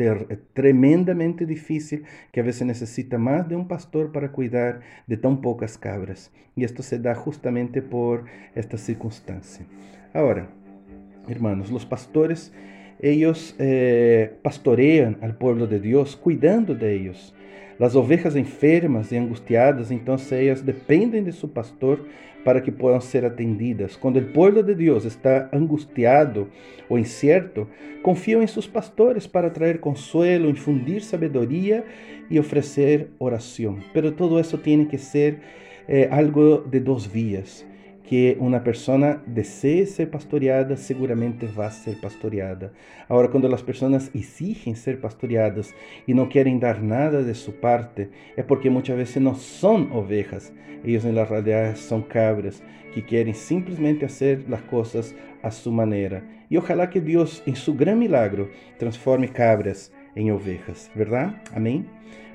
tremendamente difícil que a veces necesita más de un pastor para cuidar de tan pocas cabras y esto se da justamente por esta circunstancia. Ahora, hermanos, los pastores ellos eh, pastorean al pueblo de Dios, cuidando de ellos. Las ovejas enfermas y angustiadas, entonces ellas dependen de su pastor para que puedan ser atendidas. Cuando el pueblo de Dios está angustiado o incierto, confían en sus pastores para traer consuelo, infundir sabiduría y ofrecer oración. Pero todo eso tiene que ser eh, algo de dos vías que uma pessoa desee ser pastoreada, seguramente vai ser pastoreada. Agora, quando as pessoas exigem ser pastoreadas e não querem dar nada de sua parte, é porque muitas vezes não são ovejas, eles na realidade são cabras que querem simplesmente fazer as coisas a sua maneira. E ojalá que Deus, em seu grande milagro, transforme cabras em ovejas, verdade? Amém?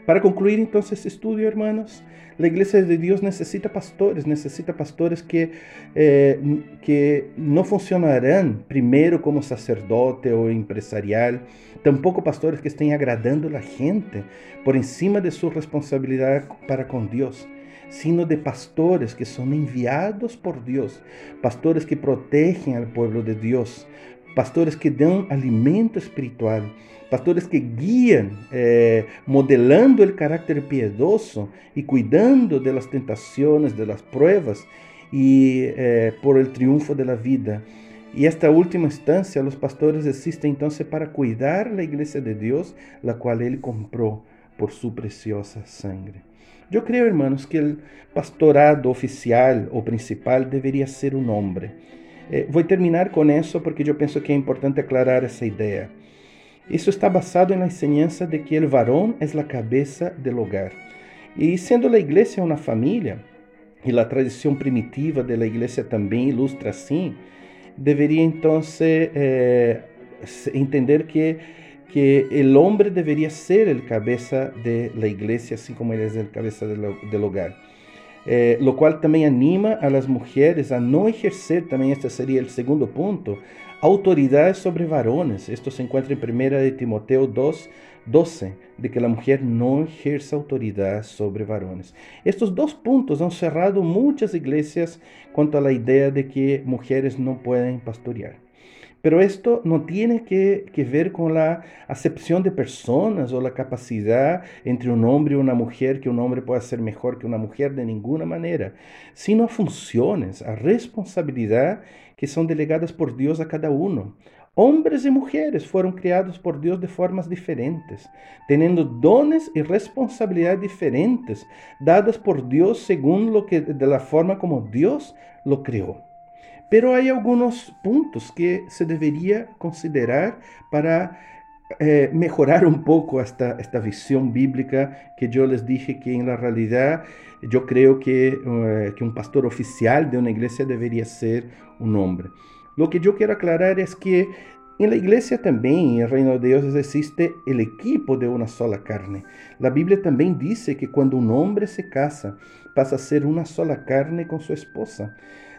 Para concluir então esse estudo, hermanos, La iglesia de Dios necesita pastores, necesita pastores que, eh, que no funcionarán primero como sacerdote o empresarial, tampoco pastores que estén agradando a gente por encima de su responsabilidad para con Dios sino de pastores que son enviados por Dios, pastores que protegen al pueblo de Dios, pastores que dan alimento espiritual, pastores que guían, eh, modelando el carácter piedoso y cuidando de las tentaciones, de las pruebas y eh, por el triunfo de la vida. Y esta última instancia, los pastores existen entonces para cuidar la iglesia de Dios, la cual Él compró por su preciosa sangre. Yo creo, hermanos, que el pastorado oficial o principal debería ser un hombre. Eh, voy a terminar con eso porque yo pienso que es importante aclarar esa idea. Isso está basado na enseñanza de que o varão é a cabeça del hogar. E sendo a igreja uma família, e a tradição primitiva da igreja também ilustra assim, deveria então eh, entender que que o homem deveria ser o cabeça de la assim como ele é o cabeça del hogar. Eh, lo cual também anima a las mujeres a não exercer, também este seria o segundo ponto, autoridade sobre varones. Esto se encontra em 1 de Timoteo 2, 12, de que a mulher não ejerza autoridade sobre varones. Estes dois pontos han cerrado muitas igrejas quanto à ideia de que mulheres não podem pastorear. Pero esto no tiene que, ver con la acepción de personas o la capacidad entre un hombre y una mujer, que un hombre pueda ser mejor que una mujer de ninguna manera, sino a funciones, a responsabilidad que son delegadas por Dios a cada uno. Hombres y mujeres fueron creados por Dios de formas diferentes, teniendo dones y responsabilidades diferentes, dadas por Dios según lo que de la forma como Dios lo creó. Pero hay algunos puntos que se debería considerar para eh, un poco esta, esta visión bíblica que yo les dije que en la realidad yo creo que, eh, que un pastor oficial de una iglesia debería ser un hombre. Lo que yo quiero aclarar es que en la iglesia también, en el reino de Dios, existe el equipo de una sola carne. La Biblia también dice que cuando un hombre se casa, pasa a ser una sola carne con su esposa.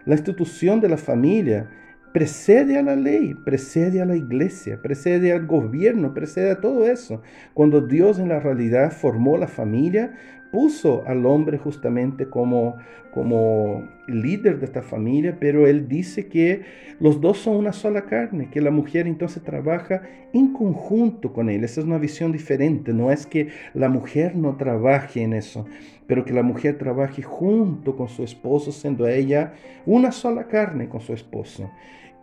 La institución de la familia precede a la ley, precede a la iglesia, precede al gobierno, precede a todo eso. Cuando Dios en la realidad formó la familia, puso al hombre justamente como, como líder de esta familia, pero él dice que los dos son una sola carne, que la mujer entonces trabaja en conjunto con él. Esa es una visión diferente, no es que la mujer no trabaje en eso, pero que la mujer trabaje junto con su esposo, siendo ella una sola carne con su esposo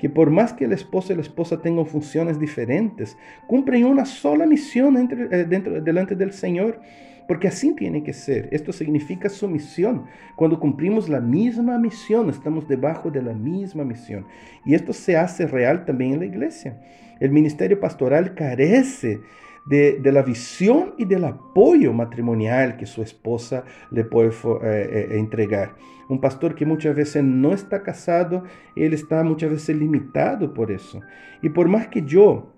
que por más que el esposo y la esposa tengan funciones diferentes, cumplen una sola misión eh, dentro, delante del Señor. Porque así tiene que ser. Esto significa sumisión. Cuando cumplimos la misma misión, estamos debajo de la misma misión. Y esto se hace real también en la iglesia. El ministerio pastoral carece de, la visión y del apoyo matrimonial que su esposa le puede eh, eh, entregar. Un pastor que muchas veces no está casado, él está muchas veces limitado por eso. Y por más que yo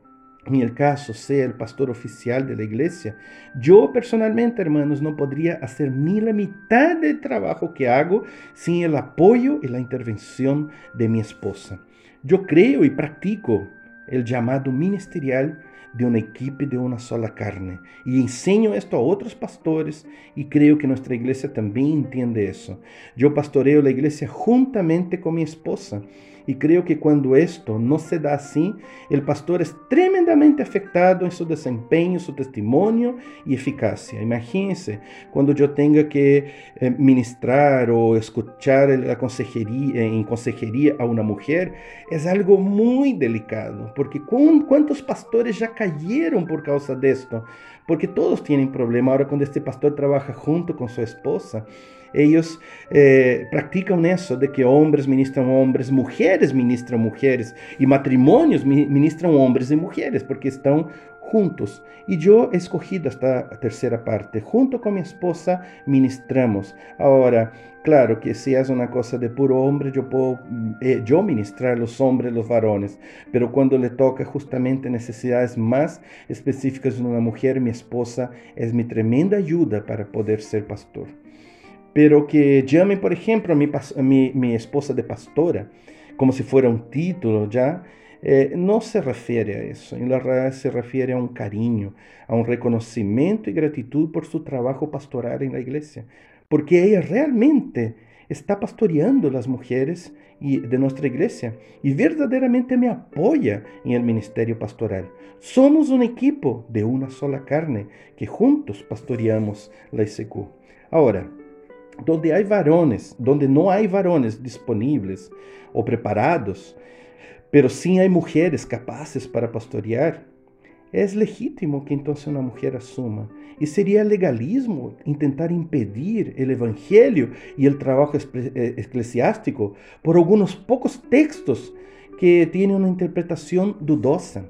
en el caso sea el pastor oficial de la iglesia, yo personalmente, hermanos, no podría hacer ni la mitad del trabajo que hago sin el apoyo y la intervención de mi esposa. Yo creo y practico el llamado ministerial de un equipo de una sola carne. Y enseño esto a otros pastores y creo que nuestra iglesia también entiende eso. Yo pastoreo la iglesia juntamente con mi esposa y creo que cuando esto no se da así, el pastor es tremendamente afectado en su desempeño, su testimonio y eficacia. Imagínense cuando yo tenga que eh, ministrar o escuchar la consejería, en consejería a una mujer, es algo muy delicado, porque ¿cuántos pastores ya cayeron por causa de esto? Porque todos tienen problema ahora cuando este pastor trabaja junto con su esposa ellos eh, practican eso de que hombres ministran hombres, mujeres ministran mujeres y matrimonios ministran hombres y mujeres porque están juntos. Y yo escogido esta tercera parte. Junto con mi esposa ministramos. Ahora, claro que si es una cosa de puro hombre, yo puedo eh, yo ministrar los hombres, los varones. Pero cuando le toca justamente necesidades más específicas de una mujer, mi esposa es mi tremenda ayuda para poder ser pastor pero que llame, por ejemplo, a mi, mi, esposa de pastora, como si fuera un título ya, eh, no se refiere a eso. En la realidad se refiere a un cariño, a un reconocimiento y gratitud por su trabajo pastoral en la iglesia, porque ella realmente está pastoreando las mujeres de nuestra iglesia y verdaderamente me apoya en el ministerio pastoral. Somos un equipo de una sola carne que juntos pastoreamos la ICQ. Ahora, donde hay varones, donde no hay varones disponibles o preparados, pero sí hay mujeres capaces para pastorear, es legítimo que entonces una mujer asuma. Y sería legalismo intentar impedir el Evangelio y el trabajo eh, eclesiástico por algunos pocos textos que tienen una interpretación dudosa.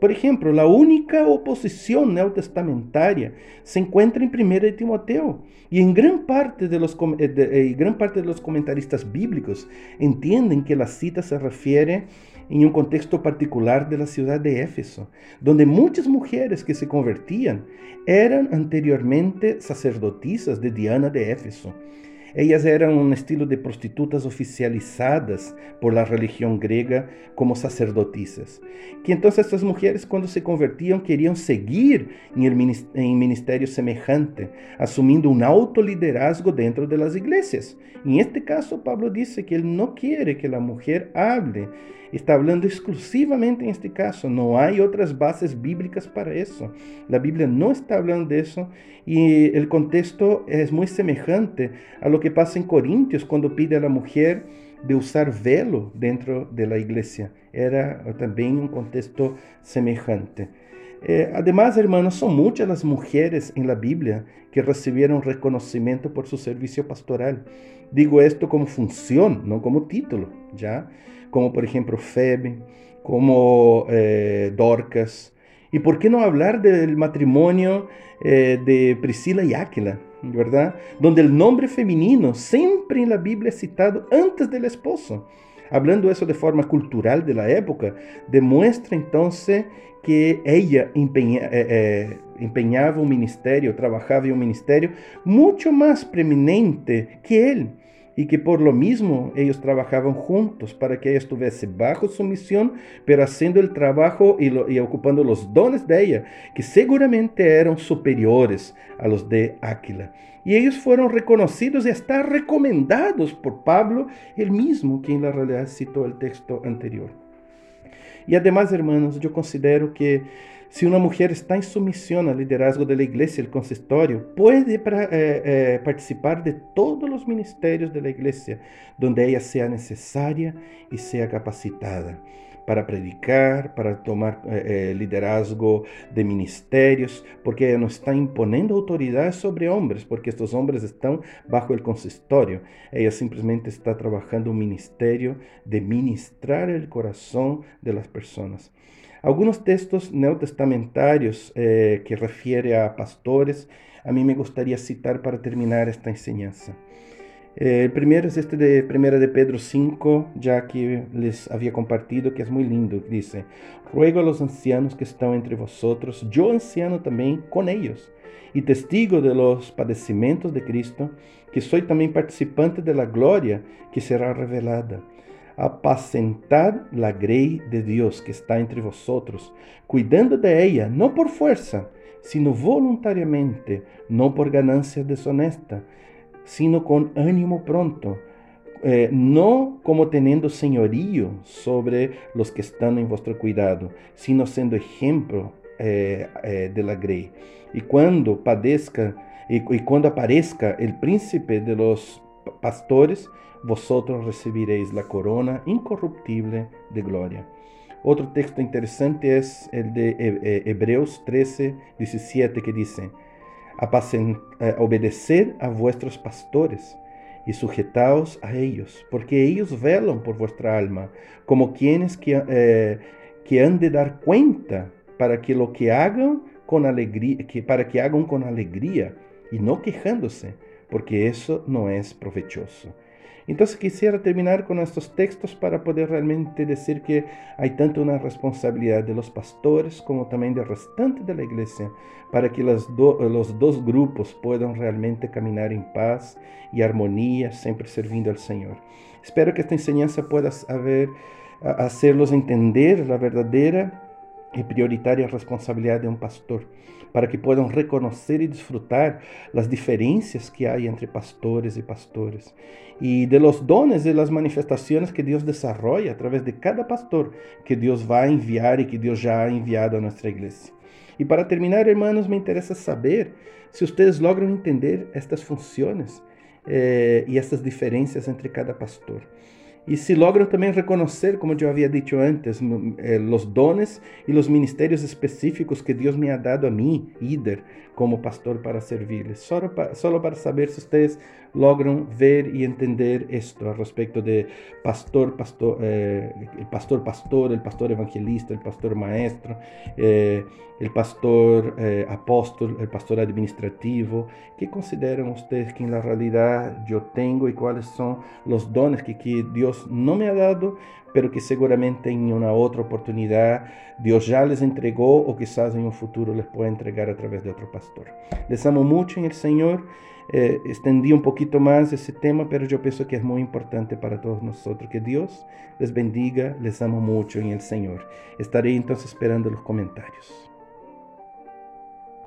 Por ejemplo, la única oposición neotestamentaria se encuentra en 1 Timoteo y en gran parte de los, eh, eh, gran parte de los comentaristas bíblicos entienden que la cita se refiere en un contexto particular de la ciudad de Éfeso, donde muchas mujeres que se convertían eran anteriormente sacerdotisas de Diana de Éfeso. Ellas eran un estilo de prostitutas oficializadas por la religión griega como sacerdotisas. Que entonces estas mujeres cuando se convertían querían seguir en el ministerio semejante, asumiendo un autoliderazgo dentro de las iglesias. En este caso, Pablo dice que él no quiere que la mujer hable está hablando exclusivamente en este caso. No hay otras bases bíblicas para eso. La Biblia no está hablando de eso y el contexto es muy semejante a lo que pasa en Corintios cuando pide a la mujer de usar velo dentro de la iglesia. Era también un contexto semejante. Eh, además, hermanos, son muchas las mujeres en la Biblia que recibieron reconocimiento por su servicio pastoral. Digo esto como función, no como título, ¿ya? Como por ejemplo Febe, como eh, Dorcas. ¿Y por qué no hablar del matrimonio eh, de Priscila y Áquila, verdad? Donde el nombre femenino siempre en la Biblia es citado antes del esposo. Hablando eso de forma cultural de la época, demuestra entonces que ella eh, empeñaba un ministerio, trabajaba en un ministerio mucho más preeminente que él y que por lo mismo ellos trabajaban juntos para que ella estuviese bajo su misión, pero haciendo el trabajo y, ocupando los dones de ella, que seguramente eran superiores a los de Áquila. Y ellos fueron reconocidos y hasta recomendados por Pablo, el mismo que en la realidad citó el texto anterior. Y además, hermanos, yo considero que si una mujer está en sumisión al liderazgo de la iglesia, el consistorio, puede eh, eh, participar de todos los ministerios de la iglesia donde ella sea necesaria y sea capacitada para predicar, para tomar eh, liderazgo de ministerios, porque ella no está imponiendo autoridad sobre hombres, porque estos hombres están bajo el consistorio. Ella simplemente está trabajando un ministerio de ministrar el corazón de las personas. Algunos textos neotestamentarios eh, que refiere a pastores, a mí me gustaría citar para terminar esta enseñanza. Eh, el primero es este de Primera de Pedro 5, ya que les había compartido, que es muy lindo. Dice, ruego a los ancianos que están entre vosotros, yo anciano también con ellos, y testigo de los padecimientos de Cristo, que soy también participante de la gloria que será revelada apacentad la grey de Dios que está entre vosotros, cuidando de ella, no por fuerza, sino voluntariamente, no por ganancia deshonesta, sino con ánimo pronto, eh, como teniendo señorío sobre los que están en vuestro cuidado, sino siendo ejemplo eh, eh, de la grey. Y cuando padezca, y, aparezca príncipe de los pastores, vosotros recibiréis la corona incorruptible de gloria. Otro texto interesante es el de eh, Hebreos 13, 17, que dice, eh, obedeced a vuestros pastores y sujetaos a ellos, porque ellos velan por vuestra alma, como quienes que, eh, que han de dar cuenta para que lo que hagan con alegría, que, para que hagan con alegría y no quejándose, porque eso no es provechoso. Entonces quisiera terminar con estos textos para poder realmente decir que hay tanto una responsabilidad de los pastores como también del restante de la iglesia para que los, dos grupos puedan realmente caminar en paz y armonía, siempre sirviendo al Señor. Espero que esta enseñanza pueda hacer, hacerlos entender la verdadera y prioritaria responsabilidad de un pastor, para que puedan reconocer y disfrutar las diferencias que hay entre pastores y pastores, y de los dones y las manifestaciones que Dios desarrolla a través de cada pastor que Dios va a enviar y que Dios ya ha enviado a nuestra iglesia. Y para terminar, hermanos, me interesa saber si ustedes logran entender estas funciones eh, y estas diferencias entre cada pastor. Y si logro también reconocer, como yo había dicho antes, eh, los dones y los ministerios específicos que Dios me ha dado a mí, líder, como pastor para servirles. Solo para, para saber si ustedes logran ver y entender esto al respecto de pastor, pastor, eh, pastor, pastor, el pastor evangelista, el pastor maestro, eh, pastor apóstol, el pastor administrativo. ¿Qué consideran ustedes que en la realidad yo tengo y cuáles son los dones que, que Dios no me ha dado, pero que seguramente en una otra oportunidad Dios ya les entregó o quizás en un futuro les pueda entregar a través de otro pastor. Les amo mucho en el Señor. eh, extendí un poquito más ese tema, pero yo pienso que es muy importante para todos nosotros. Que Dios les bendiga, les amo mucho en el Señor. Estaré entonces esperando los comentarios.